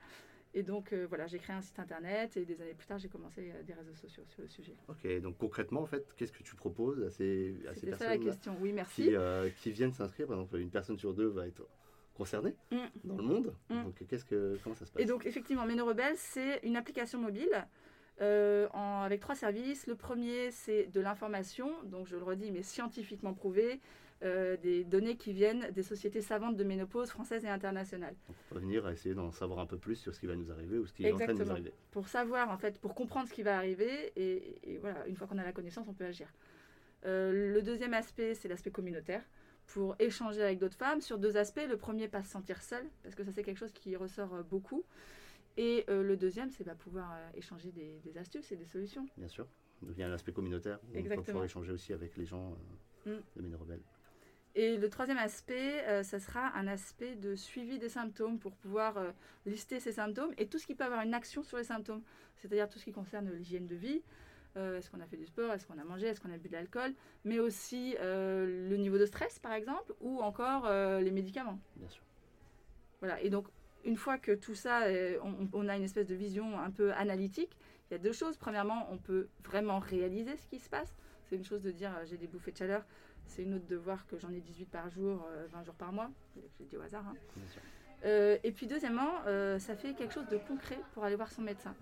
Et donc voilà, j'ai créé un site internet et des années plus tard, j'ai commencé des réseaux sociaux sur le sujet. Ok, donc concrètement, en fait, qu'est-ce que tu proposes à ces, à ces personnes ça la question, oui, merci. Qui, qui viennent s'inscrire Par exemple, une personne sur deux va être concernés mm. dans le monde. Mm. Donc, qu'est-ce que, comment ça se passe? Et donc, effectivement, Rebelle, c'est une application mobile euh, en, avec trois services. Le premier, c'est de l'information, donc je le redis, mais scientifiquement prouvé, euh, des données qui viennent des sociétés savantes de ménopause françaises et internationales. on va venir essayer d'en savoir un peu plus sur ce qui va nous arriver ou ce qui est en train de nous arriver. Pour savoir, en fait, pour comprendre ce qui va arriver, et, voilà, une fois qu'on a la connaissance, on peut agir. Euh, le deuxième aspect, c'est l'aspect communautaire pour échanger avec d'autres femmes sur deux aspects. Le premier, pas se sentir seule, parce que ça c'est quelque chose qui ressort beaucoup. Et euh, le deuxième, c'est bah, pouvoir euh, échanger des, astuces et des solutions. Bien sûr. Donc il y a un aspect communautaire. Exactement. On pouvoir échanger aussi avec les gens mm. de Méné Rebelle. Et le troisième aspect, ça sera un aspect de suivi des symptômes pour pouvoir lister ces symptômes et tout ce qui peut avoir une action sur les symptômes, c'est-à-dire tout ce qui concerne l'hygiène de vie, euh, est-ce qu'on a fait du sport Est-ce qu'on a mangé Est-ce qu'on a bu de l'alcool Mais aussi euh, le niveau de stress, par exemple, ou encore euh, les médicaments. Bien sûr. Voilà. Et donc, une fois que tout ça, on, a une espèce de vision un peu analytique, il y a deux choses. Premièrement, on peut vraiment réaliser ce qui se passe. C'est une chose de dire j'ai des bouffées de chaleur. C'est une autre de voir que j'en ai 18 par jour, 20 jours par mois. Je dis au hasard. Hein. et puis deuxièmement, ça fait quelque chose de concret pour aller voir son médecin.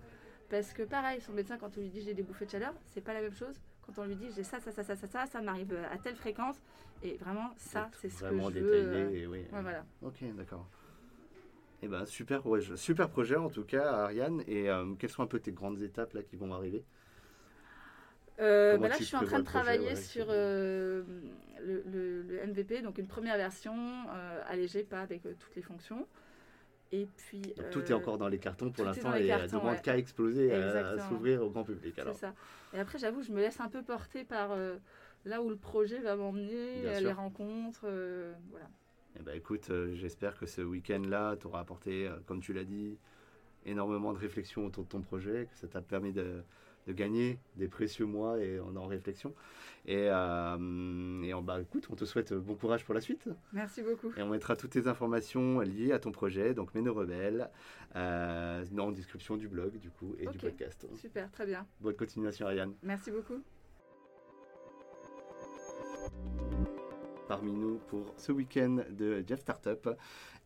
Parce que pareil, son médecin, quand on lui dit j'ai des bouffées de chaleur, c'est pas la même chose. Quand on lui dit j'ai ça, ça, ça, ça, ça, ça, ça m'arrive à telle fréquence. Et vraiment, ça, c'est ce que je détaillé, veux. Euh, oui. voilà. Ok, d'accord. Eh ben, super, ouais, super projet en tout cas, Ariane. Et euh, quelles sont un peu tes grandes étapes là qui vont arriver? Euh, bah là, je suis en train de travailler sur le, le, MVP, donc une première version allégée, pas avec toutes les fonctions. Et puis, tout est encore dans les cartons pour l'instant et cartons, demande qu'à exploser, à, s'ouvrir au grand public. C'est ça. Et après, j'avoue, je me laisse un peu porter par euh, là où le projet va m'emmener, euh, les rencontres. Euh, voilà. Eh ben, écoute, j'espère que ce week-end-là t'aura apporté, comme tu l'as dit, énormément de réflexion autour de ton projet, que ça t'a permis de, de gagner des précieux mois et en, en réflexion. Et, euh, et en, bah, écoute, on te souhaite bon courage pour la suite. Merci beaucoup. Et on mettra toutes tes informations liées à ton projet, donc Méno Rebelle, euh, en description du blog du coup et du podcast. Super, très bien. Bonne continuation, Ariane. Merci beaucoup. Parmi nous pour ce week-end de Jeff Startup,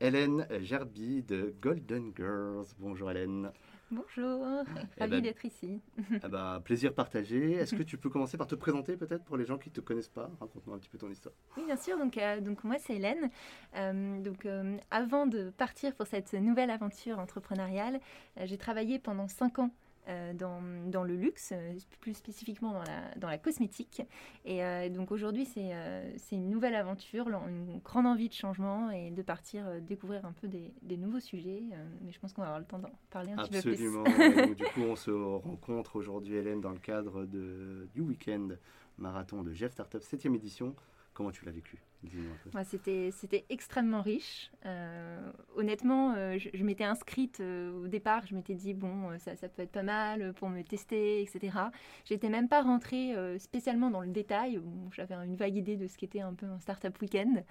Hélène Gerby de Golden Girls. Bonjour Hélène. Bonjour, eh ravi ben, d'être ici. Eh ben, plaisir partagé. Est-ce que <laughs> tu peux commencer par te présenter peut-être pour les gens qui ne te connaissent pas? Raconte-nous un petit peu ton histoire. Oui, bien sûr. Donc, euh, donc moi, c'est Hélène. Euh, donc, euh, avant de partir pour cette nouvelle aventure entrepreneuriale, j'ai travaillé pendant 5 ans dans, dans, le luxe, euh, plus spécifiquement dans la, dans la cosmétique. Et euh, donc aujourd'hui, c'est une nouvelle aventure, une grande envie de changement et de partir découvrir un peu des, des nouveaux sujets. mais je pense qu'on va avoir le temps d'en parler un petit peu plus. Absolument. <laughs> du coup, on se rencontre aujourd'hui, Hélène, dans le cadre de, du week-end marathon de Jeff Startup 7e édition. Comment tu l'as vécu? C'était, c'était extrêmement riche. Euh, honnêtement, euh, je, m'étais inscrite euh, au départ, je m'étais dit, bon, ça, ça, peut être pas mal pour me tester, etc. J'étais même pas rentrée spécialement dans le détail. j'avais une vague idée de ce qu'était un peu un startup week-end.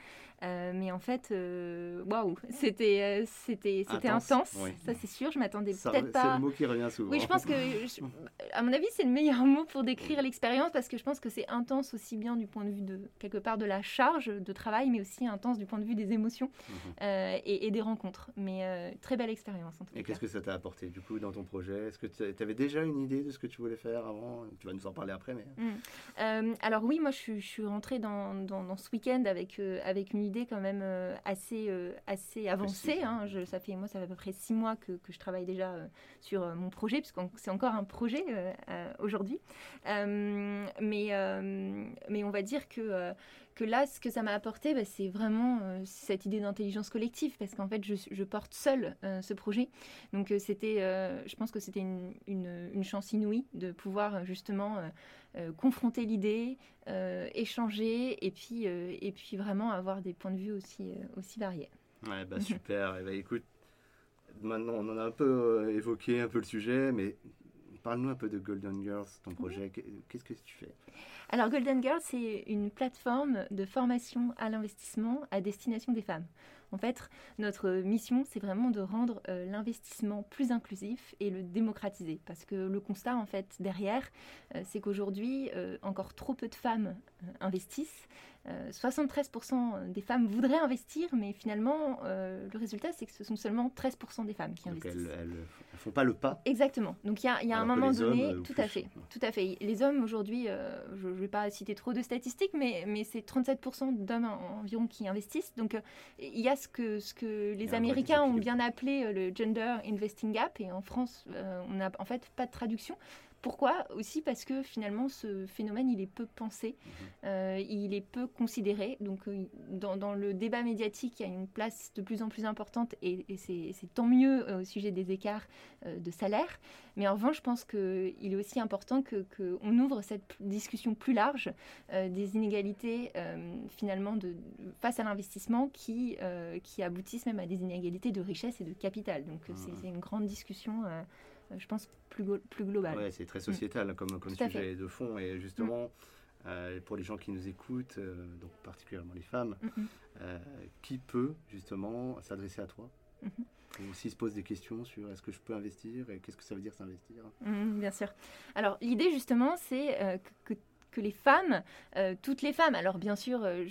mais en fait, waouh, c'était, c'était, c'était intense, ça c'est sûr. Je m'attendais peut-être pas. C'est le mot qui revient souvent. Oui, je pense que, à mon avis, c'est le meilleur <laughs> mot pour décrire l'expérience parce que je pense que c'est intense aussi bien du point de vue de, quelque part, de la charge de travail, mais aussi intense du point de vue des émotions mhm. euh, et, des rencontres. Mais euh, très belle expérience en tout cas. Et qu'est-ce que ça t'a apporté du coup dans ton projet? Est-ce que tu avais déjà une idée de ce que tu voulais faire avant? Tu vas nous en parler après, mais. Mm. Euh, alors oui, moi je suis, je suis rentrée dans, dans, ce week-end avec, avec une idée quand même assez, assez avancée. Hein. Je, ça fait moi ça fait à peu près six mois que, que je travaille déjà sur mon projet, puisque c'est encore un projet aujourd'hui. mais, mais on va dire que que là, ce que ça m'a apporté, bah, c'est vraiment euh, cette idée d'intelligence collective, parce qu'en fait, je, porte seule euh, ce projet. Donc, euh, c'était, je pense que c'était une, une, chance inouïe de pouvoir justement confronter l'idée, échanger, et puis, et puis vraiment avoir des points de vue aussi, aussi variés. Ouais, bah <laughs> super. et eh bah, écoute, maintenant, on en a un peu évoqué un peu le sujet, mais parle-nous un peu de Golden Girls, ton projet. Qu'est-ce que tu fais? Alors, Golden Girls, c'est une plateforme de formation à l'investissement à destination des femmes. En fait, notre mission, c'est vraiment de rendre euh, l'investissement plus inclusif et le démocratiser. Parce que le constat, en fait, derrière, euh, c'est qu'aujourd'hui, euh, encore trop peu de femmes investissent. 73% des femmes voudraient investir, mais finalement, le résultat, c'est que ce sont seulement 13% des femmes qui investissent. Elles ne font pas le pas. Exactement. Donc il y a, un moment donné, tout à fait, tout à fait. Les hommes aujourd'hui, je ne vais pas citer trop de statistiques, mais, mais c'est 37% d'hommes environ qui investissent. Donc il y a ce que, ce que les Américains ont bien appelé euh, le Gender Investing Gap, et en France, euh, on n'a en fait pas de traduction. Pourquoi Aussi parce que finalement, ce phénomène, il est peu pensé, mhm. euh, il est peu considéré. Donc, dans, le débat médiatique, il y a une place de plus en plus importante et, c'est tant mieux au sujet des écarts de salaire. Mais en revanche, je pense qu'il est aussi important qu'on ouvre cette discussion plus large euh, des inégalités euh, finalement de, face à l'investissement qui, euh, qui aboutissent même à des inégalités de richesse et de capital. Donc c'est une grande discussion, je pense, plus, plus globale. Oui, c'est très sociétal hein, comme, comme sujet de fond. Et justement, pour les gens qui nous écoutent, donc particulièrement les femmes, mm, mm. qui peut justement s'adresser à toi mm-hmm aussi se pose des questions sur est-ce que je peux investir et qu'est-ce que ça veut dire s'investir? Mmh, bien sûr. Alors l'idée justement, c'est euh, que, que les femmes, euh, toutes les femmes, alors bien sûr, euh,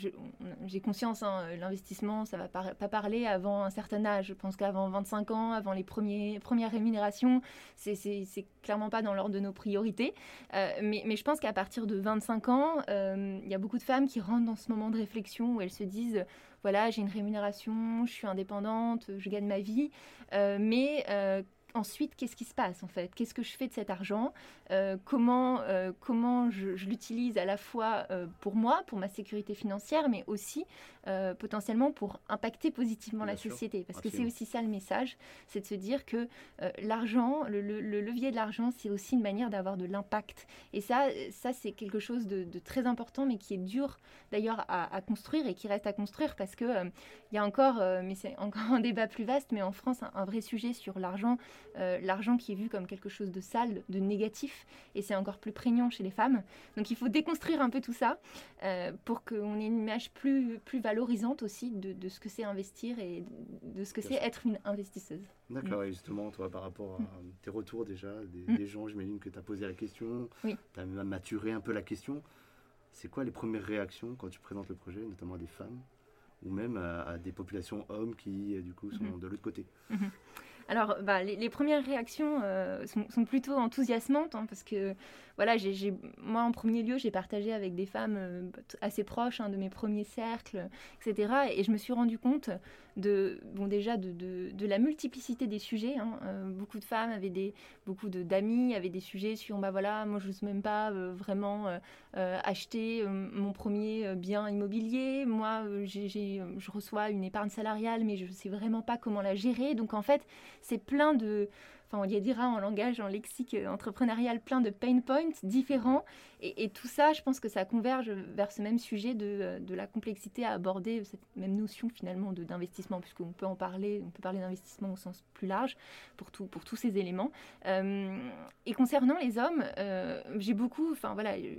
j'ai conscience, hein, l'investissement, ça va pas parler avant un certain âge. Je pense qu'avant 25 ans, avant les premières rémunérations, c'est clairement pas dans l'ordre de nos priorités. mais, mais, je pense qu'à partir de 25 ans, il y a beaucoup de femmes qui rentrent dans ce moment de réflexion où elles se disent voilà, j'ai une rémunération, je suis indépendante, je gagne ma vie, euh, mais euh, ensuite, qu'est-ce qui se passe en fait? Qu'est-ce que je fais de cet argent? Euh, Comment, euh, comment je, l'utilise à la fois euh, pour moi, pour ma sécurité financière, mais aussi potentiellement pour impacter positivement la société? Parce que c'est aussi ça le message, c'est de se dire que l'argent, le, levier de l'argent, c'est aussi une manière d'avoir de l'impact. Et ça, ça c'est quelque chose de, très important, mais qui est dur d'ailleurs à, construire et qui reste à construire parce que il y a encore, mais c'est encore un débat plus vaste, mais en France, un vrai sujet sur l'argent euh, l'argent qui est vu comme quelque chose de sale, de négatif, et c'est encore plus prégnant chez les femmes. Donc il faut déconstruire un peu tout ça euh, pour qu'on ait une image plus, plus valorisante aussi de, ce que c'est investir et de ce que c'est être une investisseuse. D'accord, mm. et justement, toi, par rapport à mm. tes retours déjà, des, mm. gens, j'imagine que tu as posé la question, tu as même maturé un peu la question. C'est quoi les premières réactions quand tu présentes le projet, notamment à des femmes ou même à, des populations hommes qui, du coup, sont mm-hmm. de l'autre côté? Mm-hmm. Alors, bah, les, premières réactions euh, sont, plutôt enthousiasmantes, hein, parce que, voilà, moi, en premier lieu, j'ai partagé avec des femmes euh, assez proches hein, de mes premiers cercles, etc. Et je me suis rendu compte de, bon, déjà, de, la multiplicité des sujets. Hein. Euh, beaucoup de femmes avaient des, beaucoup d'amis avaient des sujets sur, bah voilà, moi, je sais même pas vraiment acheter mon premier bien immobilier. Moi, je reçois une épargne salariale, mais je ne sais vraiment pas comment la gérer. Donc, en fait, c'est plein de, on y dira en langage, en lexique entrepreneurial, plein de pain points différents. Et, tout ça, je pense que ça converge vers ce même sujet de, la complexité à aborder cette même notion finalement d'investissement, puisqu'on peut en parler, on peut parler d'investissement au sens plus large pour, tout, pour tous ces éléments. Euh, et concernant les hommes, euh, j'ai beaucoup, enfin voilà, euh,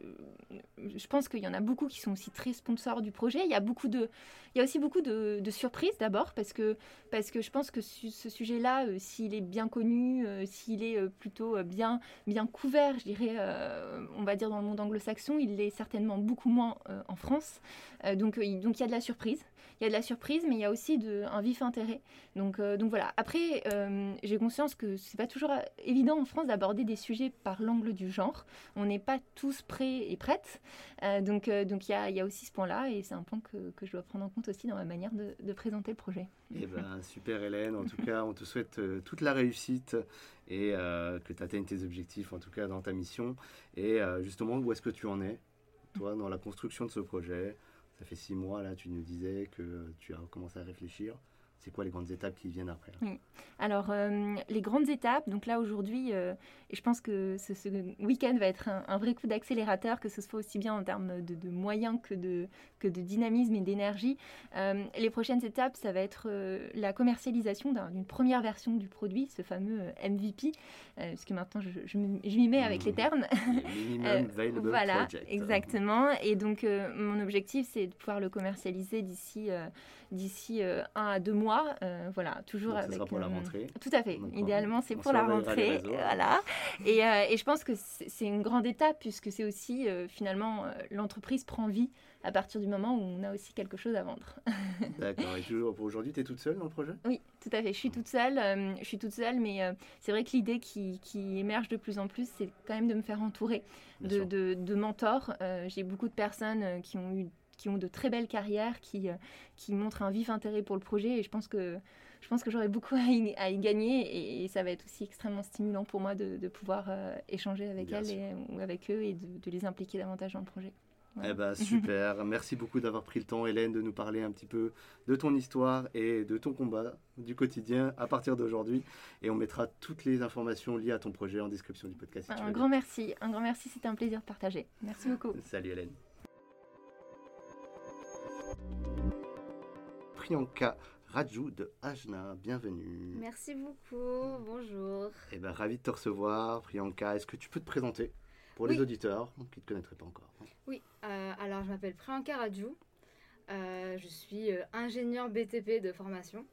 je pense qu'il y en a beaucoup qui sont aussi très sponsors du projet. Il y a beaucoup de, il y a aussi beaucoup de, de surprises d'abord parce que parce que je pense que ce sujet-là, s'il est bien connu, euh, s'il est euh, plutôt euh, bien, couvert, je dirais, on va dire dans le monde anglo-saxon, il l'est certainement beaucoup moins en France. donc, donc il y a de la surprise. Il y a de la surprise, mais il y a aussi un vif intérêt. Donc, donc voilà. Après, j'ai conscience que c'est pas toujours évident en France d'aborder des sujets par l'angle du genre. On n'est pas tous prêts et prêtes. donc, il y a, aussi ce point-là, et c'est un point que, je dois prendre en compte aussi dans ma manière de, présenter le projet. Eh ben, super Hélène. En tout cas, on te souhaite toute la réussite et euh, que tu atteignes tes objectifs, en tout cas dans ta mission. Et euh, justement, où est-ce que tu en es, toi, dans la construction de ce projet? Ça fait six mois, là, tu nous disais que tu as commencé à réfléchir. C'est quoi les grandes étapes qui viennent après Alors, euh, les grandes étapes, donc là aujourd'hui, euh, et je pense que ce, week-end va être un, vrai coup d'accélérateur, que ce soit aussi bien en termes de, moyens que de, que de dynamisme et d'énergie. Euh, les prochaines étapes, ça va être la commercialisation d'une première version du produit, ce fameux MVP, puisque maintenant je, je m'y mets avec les termes. Minimum <laughs> voilà, exactement. Et donc, mon objectif, c'est de pouvoir le commercialiser d'ici d'ici un à deux mois. Euh, voilà, toujours avec. pour la euh, rentrée. Tout à fait. Idéalement, c'est pour la rentrée. Voilà. Et, et, je pense que c'est une grande étape puisque c'est aussi finalement l'entreprise prend vie à partir du moment où on a aussi quelque chose à vendre. <laughs> D'accord. Et toujours pour aujourd'hui, tu es toute seule dans le projet? Oui, tout à fait. Je suis toute seule. je suis toute seule, mais c'est vrai que l'idée qui, qui, émerge de plus en plus, c'est quand même de me faire entourer de, de, de, mentors. J'ai beaucoup de personnes qui ont eu qui ont de très belles carrières, qui, euh, qui montrent un vif intérêt pour le projet. Et je pense que, je pense que j'aurai beaucoup à y, gagner et, ça va être aussi extrêmement stimulant pour moi de, pouvoir euh, échanger avec elles et, ou avec eux et de, les impliquer davantage dans le projet. Eh ben, super. <laughs> Merci beaucoup d'avoir pris le temps, Hélène, de nous parler un petit peu de ton histoire et de ton combat du quotidien à partir d'aujourd'hui. Et on mettra toutes les informations liées à ton projet en description du podcast. un grand merci. Un grand merci. C'était un plaisir de partager. Merci beaucoup. Salut, Hélène. Priyanka Rajou de Ajna. Bienvenue. Merci beaucoup. Bonjour. Eh ben, ravi de te recevoir, Priyanka. Est-ce que tu peux te présenter pour les auditeurs qui ne te connaîtraient pas encore? Oui, euh, alors je m'appelle Priyanka Rajou. Euh, je suis euh, ingénieur BTP de formation.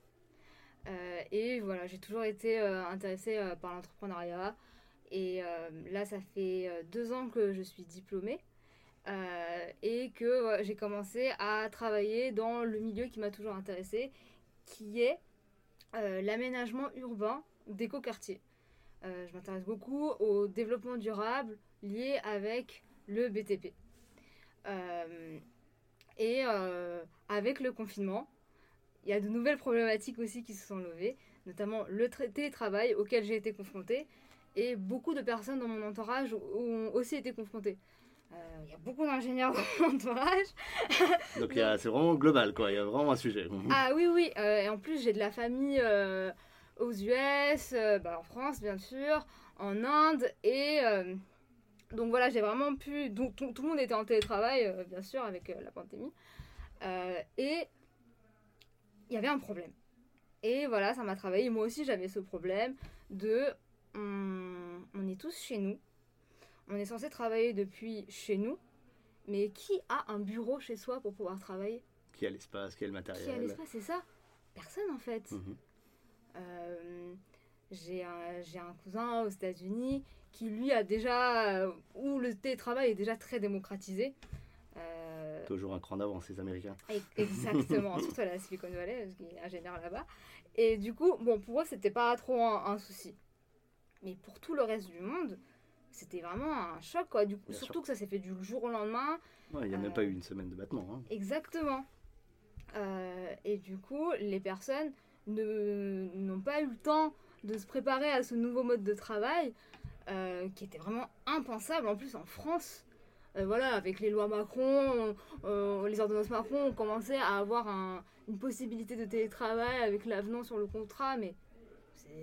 et voilà, j'ai toujours été intéressée par l'entrepreneuriat. Et là, ça fait deux ans que je suis diplômée. Euh, et que j'ai commencé à travailler dans le milieu qui m'a toujours intéressé, qui est euh, l'aménagement urbain d'écoquartiers. Euh, je m'intéresse beaucoup au développement durable lié avec le BTP. et avec le confinement, il y a de nouvelles problématiques aussi qui se sont levées, notamment le télétravail auquel j'ai été confrontée, et beaucoup de personnes dans mon entourage ont aussi été confrontées. Il euh, y a beaucoup d'ingénieurs dans <laughs> mon entourage. Donc c'est vraiment global, quoi. Il y a vraiment un sujet. <laughs> ah oui, oui. Euh, et en plus, j'ai de la famille euh, aux US, bah, en France, bien sûr, en Inde. Et donc voilà, j'ai vraiment pu. Donc, tout, tout, le monde était en télétravail, bien sûr, avec la pandémie. et il y avait un problème. Et voilà, ça m'a travaillé. Moi aussi, j'avais ce problème de. on est tous chez nous on est censé travailler depuis chez nous, mais qui a un bureau chez soi pour pouvoir travailler Qui a l'espace, qui a le matériel Qui a l'espace, c'est ça Personne en fait. Mhm. Euh, j'ai un, cousin aux États-Unis qui lui a déjà, euh, où le télétravail est déjà très démocratisé. Euh, Toujours un cran d'avance, ces Américains. Exactement, <laughs> surtout à la Silicon Valley, parce qu'il est ingénieur là-bas. Et du coup, bon, pour moi, c'était pas trop un, souci. Mais pour tout le reste du monde, c'était vraiment un choc, quoi. Du coup, surtout que ça s'est fait du jour au lendemain. Il n'y a même pas eu une semaine de battement. Hein. Exactement. Euh, et du coup, les personnes n'ont pas eu le temps de se préparer à ce nouveau mode de travail euh, qui était vraiment impensable. En plus, en France, euh, voilà, avec les lois Macron, les ordonnances Macron, on commençait à avoir une possibilité de télétravail avec l'avenant sur le contrat, mais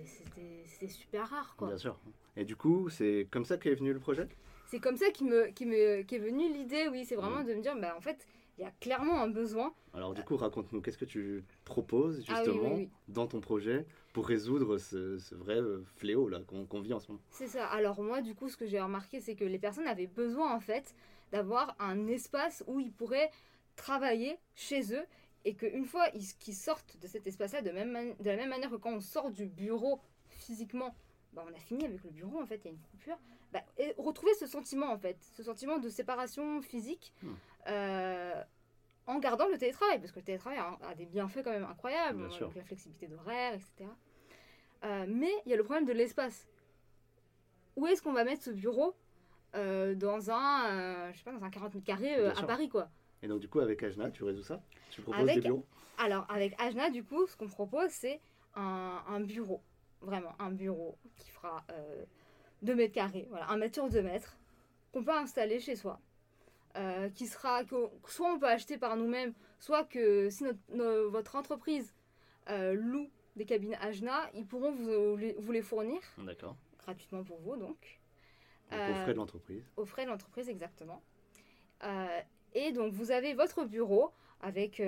c'était super rare, quoi. Bien sûr. Et du coup, c'est comme ça qu'est venu le projet? C'est comme ça qu'est me, qui me, est venue l'idée, oui. C'est vraiment mm. de me dire, bah, en fait, il y a clairement un besoin. Alors du coup, raconte-nous, qu'est-ce que tu proposes ah justement dans ton projet pour résoudre ce, vrai euh, fléau là qu'on vit en ce moment? C'est ça. Alors moi, du coup, ce que j'ai remarqué, c'est que les personnes avaient besoin en fait d'avoir un espace où ils pourraient travailler chez eux et qu'une fois qu'ils sortent de cet espace-là, de, même de la même manière que quand on sort du bureau physiquement bah, on a fini avec le bureau, en fait, il y a une coupure. Bah, et retrouver ce sentiment, en fait, ce sentiment de séparation physique, hmm. euh, en gardant le télétravail, parce que le télétravail a, des bienfaits quand même incroyables, avec la flexibilité d'horaire, etc. Euh, mais il y a le problème de l'espace. Où est-ce qu'on va mettre ce bureau euh, dans un, je sais pas, dans un 40 mètres carrés à Paris, quoi? Et donc, du coup, avec Ajna, tu résous ça? Tu proposes des bureaux? Alors, avec Ajna, du coup, ce qu'on propose, c'est un, un bureau vraiment un bureau qui fera 2 euh, mètres carrés, voilà, un mètre sur 2 mètres, qu'on peut installer chez soi. Euh, qui sera que soit on peut acheter par nous-mêmes, soit que si votre entreprise louent des cabines Ajna, ils pourront vous, vous les fournir. D'accord. Gratuitement pour vous, donc. donc au frais de l'entreprise. Au frais de l'entreprise, exactement. Et donc, vous avez votre bureau avec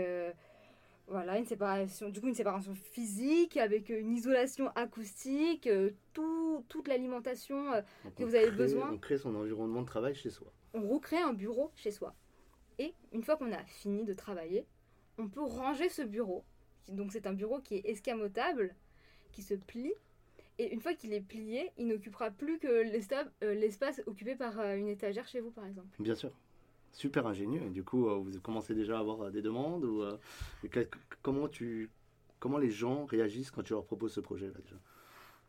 voilà, une séparation, du coup, une séparation physique avec une isolation acoustique, euh, tout, toute l'alimentation euh, que vous avez besoin. On crée son environnement de travail chez soi. On recrée un bureau chez soi. Et une fois qu'on a fini de travailler, on peut ranger ce bureau. Donc c'est un bureau qui est escamotable, qui se plie. Et une fois qu'il est plié, il n'occupera plus que euh, l'espace occupé par une étagère chez vous, par exemple. Bien sûr super ingénieux. Et du coup, euh, vous commencez déjà à avoir euh, des demandes ou euh, comment tu comment les gens réagissent quand tu leur proposes ce projet là déjà?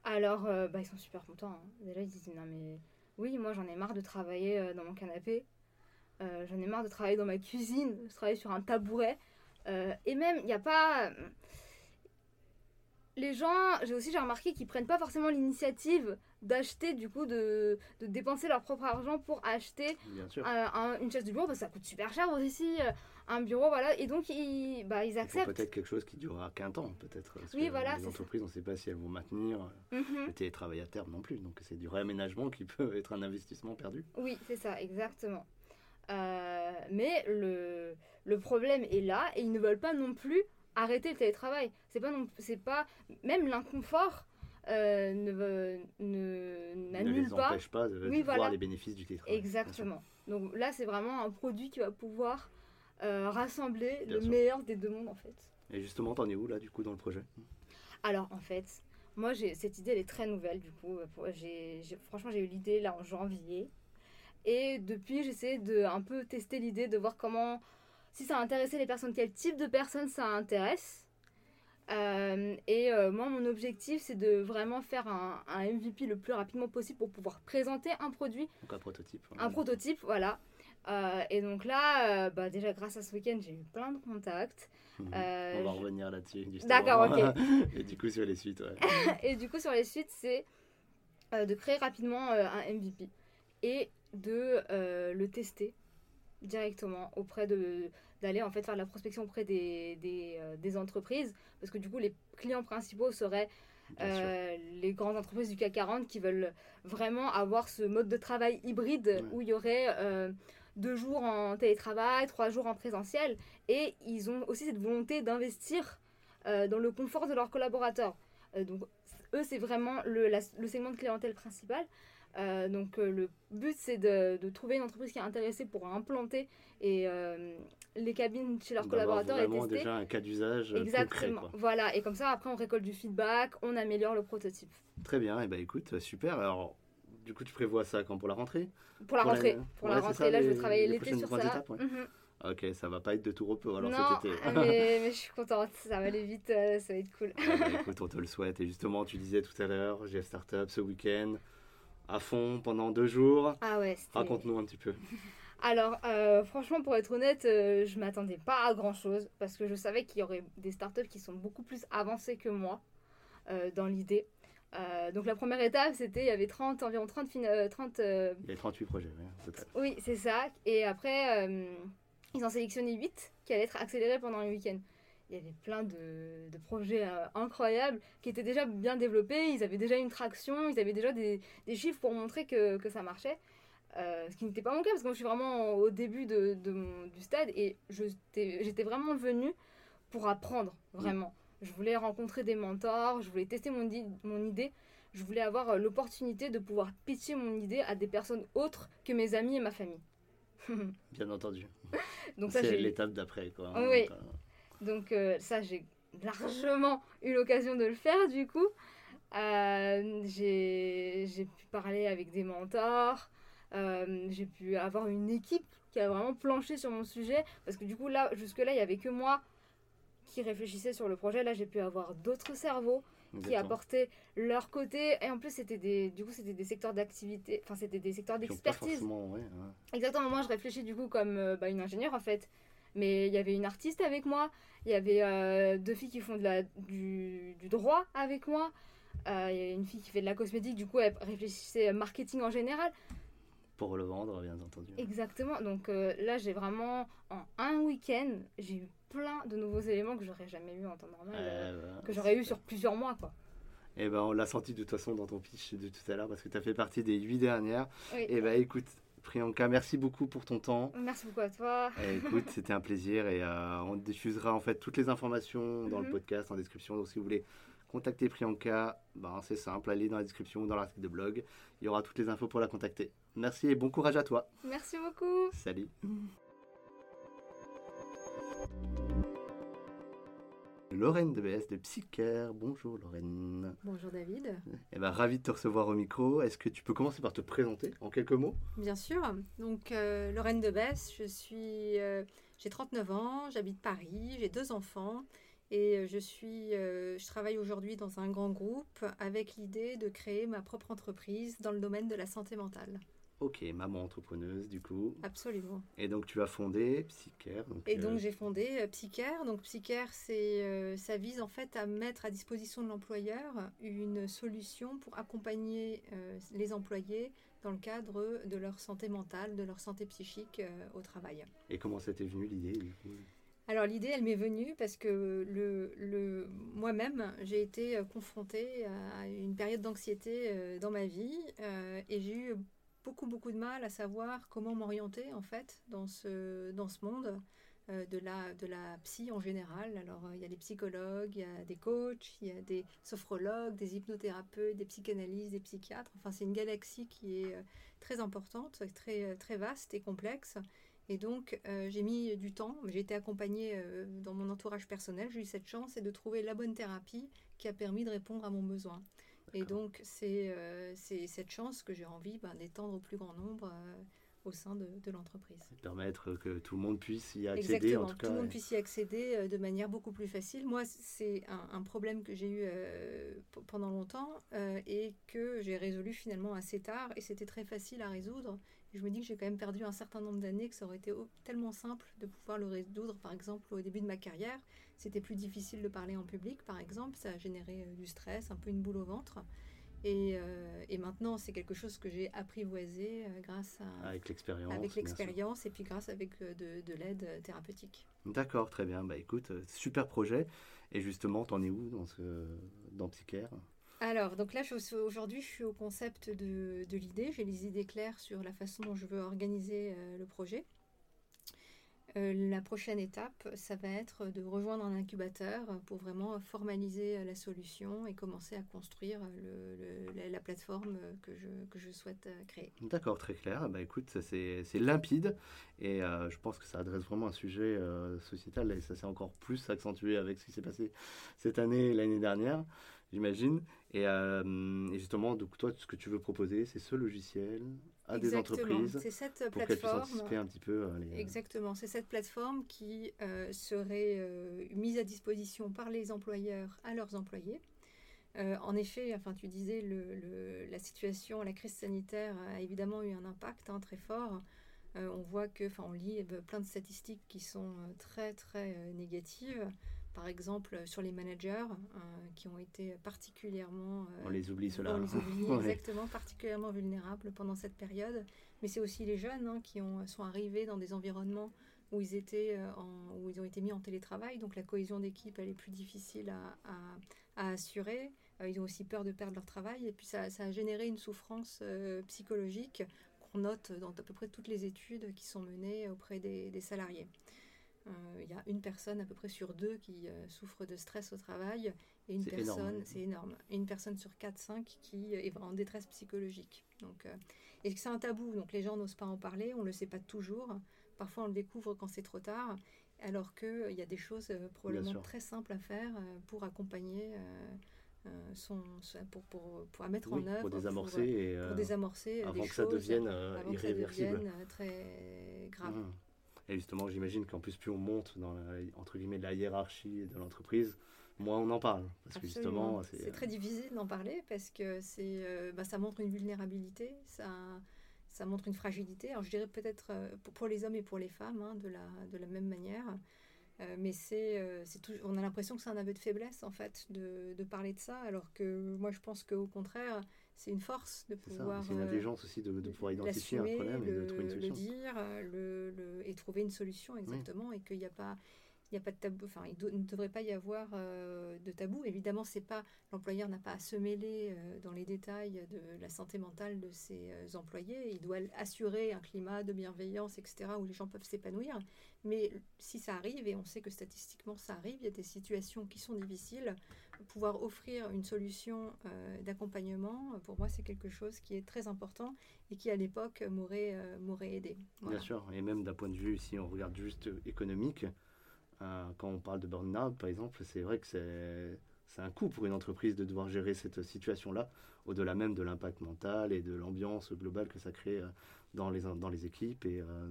Alors, bah, ils sont super contents. Hein. Déjà, ils disent non mais oui, moi j'en ai marre de travailler dans mon canapé. j'en ai marre de travailler dans ma cuisine, de travailler sur un tabouret. et même, il n'y a pas les gens, j'ai aussi j'ai remarqué qu'ils prennent pas forcément l'initiative d'acheter du coup de, de, dépenser leur propre argent pour acheter une chaise de bureau parce que ça coûte super cher aussi euh, un bureau voilà. Et donc ils, bah, ils acceptent. peut-être quelque chose qui durera qu'un temps peut-être oui voilà les entreprises on ne sait pas si elles vont maintenir euh, mhm. le télétravail à terme non plus. Donc c'est du réaménagement qui <laughs> peut être un investissement perdu. Oui c'est ça exactement. Euh, mais le, le problème est là et ils ne veulent pas non plus arrêter le télétravail. C'est pas, c'est pas même l'inconfort euh, ne n'annule pas. empêche pas de, voir les bénéfices du télétravail. Exactement. Donc là, c'est vraiment un produit qui va pouvoir euh, rassembler le meilleur des deux mondes en fait. Et justement, t'en es où là du coup dans le projet? Alors en fait, moi j'ai cette idée, elle est très nouvelle du coup. J'ai, franchement, j'ai eu l'idée là en janvier. Et depuis, j'essaie de un peu tester l'idée, de voir comment si ça intéressait les personnes, quel type de personnes ça intéresse. Euh, et euh, moi, mon objectif, c'est de vraiment faire un, MVP le plus rapidement possible pour pouvoir présenter un produit. Donc un prototype. Un prototype, voilà. Euh, et donc là, bah, déjà grâce à ce week-end, j'ai eu plein de contacts. <laughs> On va revenir là-dessus. D'accord, ok. <laughs> et du coup, sur les suites, ouais. <laughs> et du coup, sur les suites, c'est de créer rapidement un MVP et de le tester directement auprès de d'aller en fait faire de la prospection auprès des, des, euh, des, entreprises parce que du coup les clients principaux seraient euh, les grandes entreprises du CAC 40 qui veulent vraiment avoir ce mode de travail hybride où il y aurait euh, deux jours en télétravail, trois jours en présentiel et ils ont aussi cette volonté d'investir dans le confort de leurs collaborateurs. donc eux c'est vraiment le, le segment de clientèle principal. Euh, donc euh, le but c'est de, de, trouver une entreprise qui est intéressée pour implanter et euh, les cabines chez leurs collaborateurs et tester. déjà un cas d'usage Exactement. Concret, Voilà et comme ça après on récolte du feedback, on améliore le prototype. Très bien et eh ben écoute super alors du coup tu prévois ça quand? Pour la rentrée? Pour la rentrée pour la rentrée là je vais travailler l'été sur ça. Étapes, mhm. Ok, ça va pas être de tout repos alors cet été. mais, <laughs> mais, je suis contente, ça va aller vite, ça va être cool. Ah bah, écoute, on te le souhaite. Et justement, tu disais tout à l'heure, j'ai Startup ce week-end à fond pendant deux jours. Ah ouais. Raconte-nous un petit peu. Alors, euh, franchement, pour être honnête, euh, je m'attendais pas à grand chose parce que je savais qu'il y aurait des startups qui sont beaucoup plus avancées que moi euh, dans l'idée. donc, la première étape, c'était il y avait 30, environ 30. 30 il y avait 38 projets, oui, Oui, c'est ça. Et après, ils ont sélectionné 8 qui allaient être accélérés pendant le week-end il y avait plein de, de projets euh, incroyables qui étaient déjà bien développés, ils avaient déjà une traction, ils avaient déjà des, des chiffres pour montrer que, que ça marchait. Euh, ce qui n'était pas mon cas parce que moi je suis vraiment au début de, de du stade et j'étais vraiment venue pour apprendre vraiment. Je voulais rencontrer des mentors, je voulais tester mon, mon idée, je voulais avoir euh, l'opportunité de pouvoir pitcher mon idée à des personnes autres que mes amis et ma famille. <laughs> Bien entendu. Donc c'est l'étape d'après quoi. Oui. Donc euh, ça, j'ai largement eu l'occasion de le faire du coup. Euh, j'ai pu parler avec des mentors, euh, j'ai pu avoir une équipe qui a vraiment planché sur mon sujet, parce que du coup là, jusque-là, il n'y avait que moi qui réfléchissait sur le projet. Là, j'ai pu avoir d'autres cerveaux qui apportaient leur côté. Et en plus c'était des du coup c'était des secteurs d'activité enfin c'était des secteurs d'expertise. exactement. Moi je réfléchis du coup comme bah, une ingénieure en fait. Mais il y avait une artiste avec moi, il y avait euh, deux filles qui font de la, du, du droit avec moi, euh, il y a une fille qui fait de la cosmétique, du coup elle réfléchissait marketing en général. Pour le vendre, bien entendu. Exactement. Donc là, j'ai vraiment, en un week-end, j'ai eu plein de nouveaux éléments que j'aurais jamais eu en temps normal, eh ben, que j'aurais eu sur plusieurs mois, quoi. Et eh ben, on l'a senti de toute façon dans ton pitch de tout à l'heure parce que tu as fait partie des huit dernières. Et eh ben, écoute, Priyanka, merci beaucoup pour ton temps. Merci beaucoup à toi. écoute, c'était un plaisir et euh, on diffusera en fait toutes les informations dans le mhm. podcast en description. Donc si vous voulez contacter Priyanka, ben, c'est simple, allez dans la description ou dans l'article de blog. Il y aura toutes les infos pour la contacter. Merci et bon courage à toi. Merci beaucoup. Salut. Lorraine de BS de Psycare. Bonjour Lorraine. Bonjour David. Eh ben, ravi de te recevoir au micro. Est-ce que tu peux commencer par te présenter en quelques mots? Bien sûr. Donc euh, Lorraine de BS, je suis, euh, j'ai 39 ans, j'habite Paris, j'ai deux enfants et euh, je suis, je travaille aujourd'hui dans un grand groupe avec l'idée de créer ma propre entreprise dans le domaine de la santé mentale. Ok, maman entrepreneuse du coup. Absolument. Et donc tu as fondé Psycare. et donc euh, j'ai fondé euh, Psycare. Donc Psycare, c'est, euh, ça vise en fait à mettre à disposition de l'employeur une solution pour accompagner les employés dans le cadre de leur santé mentale, de leur santé psychique au travail. Et comment c'était venu l'idée du coup? Alors l'idée, elle m'est venue parce que moi-même, j'ai été confrontée à une période d'anxiété dans ma vie et j'ai eu beaucoup beaucoup de mal à savoir comment m'orienter en fait dans ce, dans ce monde euh, de, la, de la psy en général. Alors euh, il y a les psychologues, il y a des coachs, il y a des sophrologues, des hypnothérapeutes, des psychanalystes, des psychiatres. Enfin c'est une galaxie qui est euh, très importante, très, très vaste et complexe. Et donc, j'ai mis du temps, j'ai été accompagnée dans mon entourage personnel, j'ai eu cette chance et de trouver la bonne thérapie qui a permis de répondre à mon besoin. Et donc, euh, c'est cette chance que j'ai envie ben, d'étendre au plus grand nombre euh, au sein de, de l'entreprise. Permettre que tout le monde puisse y accéder, en tout cas. tout le monde puisse y accéder euh, de manière beaucoup plus facile. Moi, c'est un, problème que j'ai eu pendant longtemps et que j'ai résolu finalement assez tard. Et c'était très facile à résoudre. Je me dis que j'ai quand même perdu un certain nombre d'années, que ça aurait été tellement simple de pouvoir le résoudre, par exemple, au début de ma carrière. C'était plus difficile de parler en public, par exemple. Ça a généré euh, du stress, un peu une boule au ventre. Et, euh, et maintenant, c'est quelque chose que j'ai apprivoisé euh, grâce à avec l'expérience, avec l'expérience et puis grâce avec de, de l'aide thérapeutique. D'accord, très bien. Bah écoute, super projet. Et justement, t'en es où dans ce dans alors, donc là, aujourd'hui, je suis au concept de, l'idée. J'ai les idées claires sur la façon dont je veux organiser le projet. Euh, la prochaine étape, ça va être de rejoindre un incubateur pour vraiment formaliser la solution et commencer à construire la, plateforme que je, souhaite euh, créer. D'accord, très clair. Bah, écoute, c'est limpide et euh, je pense que ça adresse vraiment un sujet sociétal et ça s'est encore plus accentué avec ce qui s'est passé cette année et l'année dernière j'imagine. Et, justement, donc toi, ce que tu veux proposer, c'est ce logiciel à des entreprises. C'est cette plateforme. un petit peu. Euh, Exactement. C'est cette plateforme qui euh, serait euh, mise à disposition par les employeurs à leurs employés. en effet, enfin, tu disais, le, la situation, la crise sanitaire a évidemment eu un impact hein, très fort. on voit que, enfin, on lit plein de statistiques qui sont très, très négatives par exemple sur les managers qui ont été particulièrement... on les oublie cela. On les oublie <laughs> exactement, particulièrement vulnérables pendant cette période. Mais c'est aussi les jeunes hein, qui ont, sont arrivés dans des environnements où ils, étaient en, où ils ont été mis en télétravail. Donc la cohésion d'équipe, elle est plus difficile à, à, assurer. ils ont aussi peur de perdre leur travail. Et puis ça, ça a généré une souffrance psychologique qu'on note dans à peu près toutes les études qui sont menées auprès des, des salariés. Euh, il y a une personne à peu près sur deux qui euh, souffre de stress au travail et une personne, c'est énorme, une personne sur 4-5 qui est en détresse psychologique. Donc, euh, et c'est un tabou, donc les gens n'osent pas en parler, on ne le sait pas toujours. Parfois on le découvre quand c'est trop tard, alors qu'il y a des choses probablement très simples à faire pour accompagner. son, pour, pour, pour, mettre en œuvre. Pour désamorcer, pour, désamorcer avant que ça devienne irréversible. très grave. Mmh. Et justement, j'imagine qu'en plus, plus on monte dans la, entre guillemets la hiérarchie de l'entreprise, moins on en parle. Parce que justement, c'est très difficile d'en parler parce que c'est, euh, bah, ça montre une vulnérabilité, ça, ça montre une fragilité. Alors je dirais peut-être euh, pour, les hommes et pour les femmes hein, de, la, de la même manière. Euh, mais c'est, c'est on a l'impression que c'est un aveu de faiblesse en fait de, de, parler de ça, alors que moi je pense qu'au contraire, c'est une force de pouvoir. C'est une intelligence aussi de, pouvoir identifier un problème et de trouver une solution. Le dire le, et trouver une solution exactement et qu'il n'y a pas il n'y a pas de tabou, enfin, il ne devrait pas y avoir euh, de tabou. Évidemment, c'est pas l'employeur n'a pas à se mêler euh, dans les détails de la santé mentale de ses euh, employés. Il doit assurer un climat de bienveillance, etc., où les gens peuvent s'épanouir. Mais si ça arrive, et on sait que statistiquement ça arrive, il y a des situations qui sont difficiles. Pouvoir offrir une solution d'accompagnement, pour moi, c'est quelque chose qui est très important et qui, à l'époque, m'aurait aidé. Bien sûr, et même d'un point de vue, si on regarde juste économique, quand on parle de burn-out, par exemple, c'est vrai que c'est un coût pour une entreprise de devoir gérer cette situation-là, au-delà même de l'impact mental et de l'ambiance globale que ça crée euh, dans les, dans les équipes et, euh,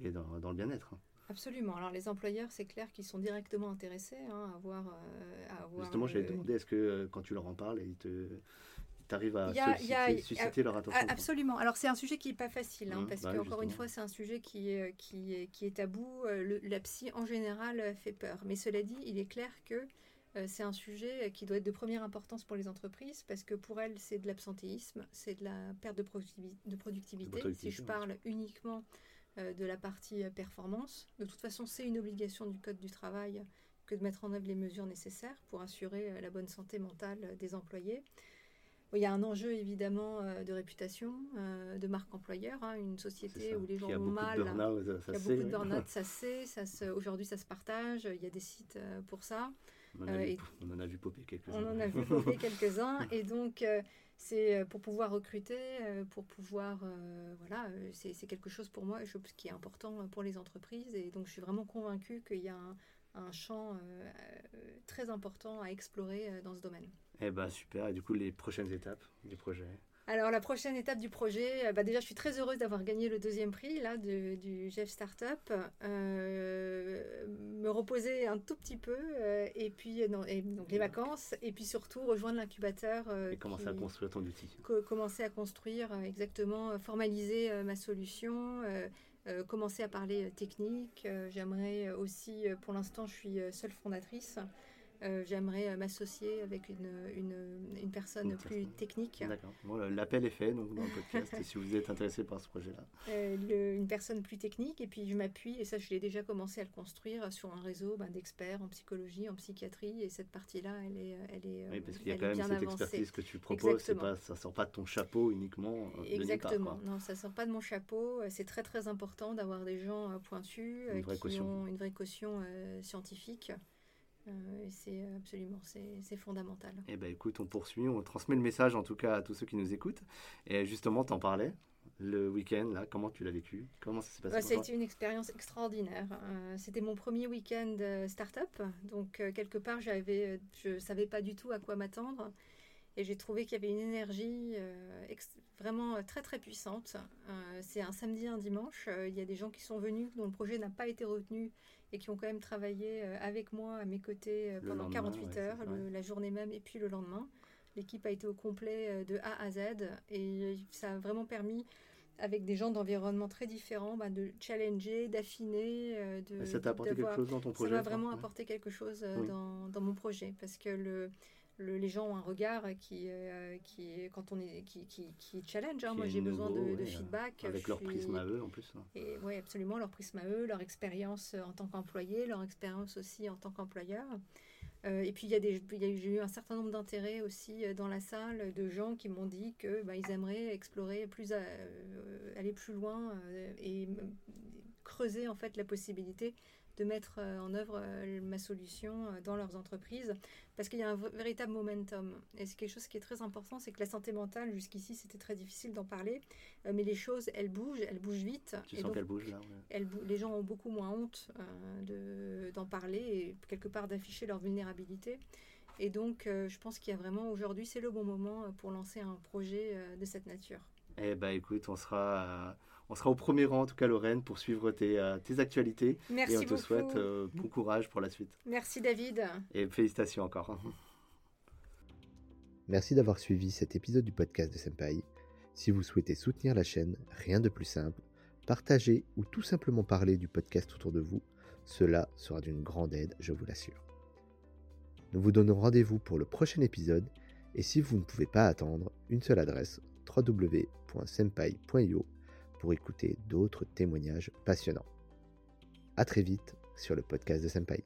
et dans, dans le bien-être. Absolument. Alors les employeurs, c'est clair qu'ils sont directement intéressés hein, à, voir, Justement, j'allais te demander, est-ce que quand tu leur en parles, ils te, arrives à susciter, leur attention. Absolument. Alors c'est un sujet qui n'est pas facile, hein, mmh, parce bah qu'encore une fois, c'est un sujet qui est, qui est, qui est tabou. Euh, le, la psy, en général, euh, fait peur. Mais cela dit, il est clair que euh, c'est un sujet qui doit être de première importance pour les entreprises, parce que pour elles, c'est de l'absentéisme, c'est de la perte de, de productivité. Si je parle uniquement de la partie performance, de toute façon, c'est une obligation du Code du travail que de mettre en œuvre les mesures nécessaires pour assurer la bonne santé mentale des employés. Il y a un enjeu évidemment euh, de réputation, euh, de marque employeur, hein, une société où les gens ont mal, il y a beaucoup de burn-out, ça <laughs> c'est, ça aujourd'hui ça se partage, il y a des sites euh, pour ça. On en, a vu, on en a vu popper quelques-uns. On en a vu popper <laughs> quelques-uns, et donc c'est pour pouvoir recruter, pour pouvoir, voilà, c'est quelque chose pour moi je, qui est important pour les entreprises, et donc je suis vraiment convaincue qu'il y a un, un champ très important à explorer dans ce domaine. Eh ben super, et du coup les prochaines étapes du projet alors la prochaine étape du projet, euh, bah déjà je suis très heureuse d'avoir gagné le deuxième prix là du Jeff Startup. Euh, me reposer un tout petit peu euh, et puis non, et, donc les vacances et puis surtout rejoindre l'incubateur. et commencer à construire ton outil. commencer à construire exactement, formaliser ma solution. commencer à parler technique. J'aimerais aussi, pour l'instant, je suis seule fondatrice. Euh, j'aimerais euh, m'associer avec une, une, une personne plus technique. D'accord. L'appel est fait donc, dans le podcast si vous êtes intéressé par ce projet-là. <laughs> Euh, une personne plus technique et puis je m'appuie, et ça je l'ai déjà commencé à le construire, sur un réseau ben, d'experts en psychologie, en psychiatrie et cette partie-là elle est, elle est Oui, parce qu'il y a quand même cette expertise que tu proposes, pas, ça ne sort pas de ton chapeau uniquement. Exactement, non, ça ne sort pas de mon chapeau. C'est très très important d'avoir des gens pointus qui ont une vraie caution scientifique. Euh, c'est absolument, c'est fondamental. Eh ben écoute, on poursuit, on transmet le message en tout cas à tous ceux qui nous écoutent. Et justement, t'en parlais le week-end, là, comment tu l'as vécu? Comment ça s'est passé C'était une expérience extraordinaire. Euh, c'était mon premier week-end euh, start-up, donc quelque part, j'avais, je savais pas du tout à quoi m'attendre. Et j'ai trouvé qu'il y avait une énergie vraiment très très puissante. c'est un samedi, un dimanche. Il y a des gens qui sont venus dont le projet n'a pas été retenu et qui ont quand même travaillé euh, avec moi à mes côtés euh, pendant 48 heures, la journée même et puis le lendemain. L'équipe a été au complet euh, de A à Z et ça a vraiment permis avec des gens d'environnements très différents, bah, de challenger, d'affiner. de, ça t'a apporté quelque chose dans ton projet Ça m'a vraiment apporté quelque chose dans, dans, mon projet parce que le, les gens ont un regard qui, euh, qui quand on est, qui, qui, qui challenge. Hein. Moi, j'ai besoin de, de, feedback. Avec leur prisme à eux, en plus. Hein. Et, oui, absolument, leur prisme à eux, leur expérience en tant qu'employé, leur expérience aussi en tant qu'employeur. Euh, et puis, il y a des, j'ai eu un certain nombre d'intérêts aussi euh, dans la salle de gens qui m'ont dit que bah, ils aimeraient explorer plus, aller plus loin et creuser en fait la possibilité de mettre euh, en œuvre euh, ma solution euh, dans leurs entreprises parce qu'il y a un véritable momentum. Et c'est quelque chose qui est très important, c'est que la santé mentale, jusqu'ici, c'était très difficile d'en parler, mais les choses, elles bougent, elles bougent vite. Tu sens qu'elles bougent là Les gens ont beaucoup moins honte d'en parler et quelque part d'afficher leur vulnérabilité. Et donc, je pense qu'il y a vraiment aujourd'hui, c'est le bon moment pour lancer un projet de cette nature. Eh bien, écoute, on sera on sera au premier rang, en tout cas, Lorraine, pour suivre tes, euh, actualités. Merci Et on te souhaite euh, bon courage pour la suite. Merci, David. Et félicitations encore. <laughs> Merci d'avoir suivi cet épisode du podcast de Senpai. Si vous souhaitez soutenir la chaîne, rien de plus simple. Partager ou tout simplement parler du podcast autour de vous. Cela sera d'une grande aide, je vous l'assure. Nous vous donnons rendez-vous pour le prochain épisode Et si vous ne pouvez pas attendre, une seule adresse www.senpai.io pour écouter d'autres témoignages passionnants. A très vite sur le podcast de Senpai.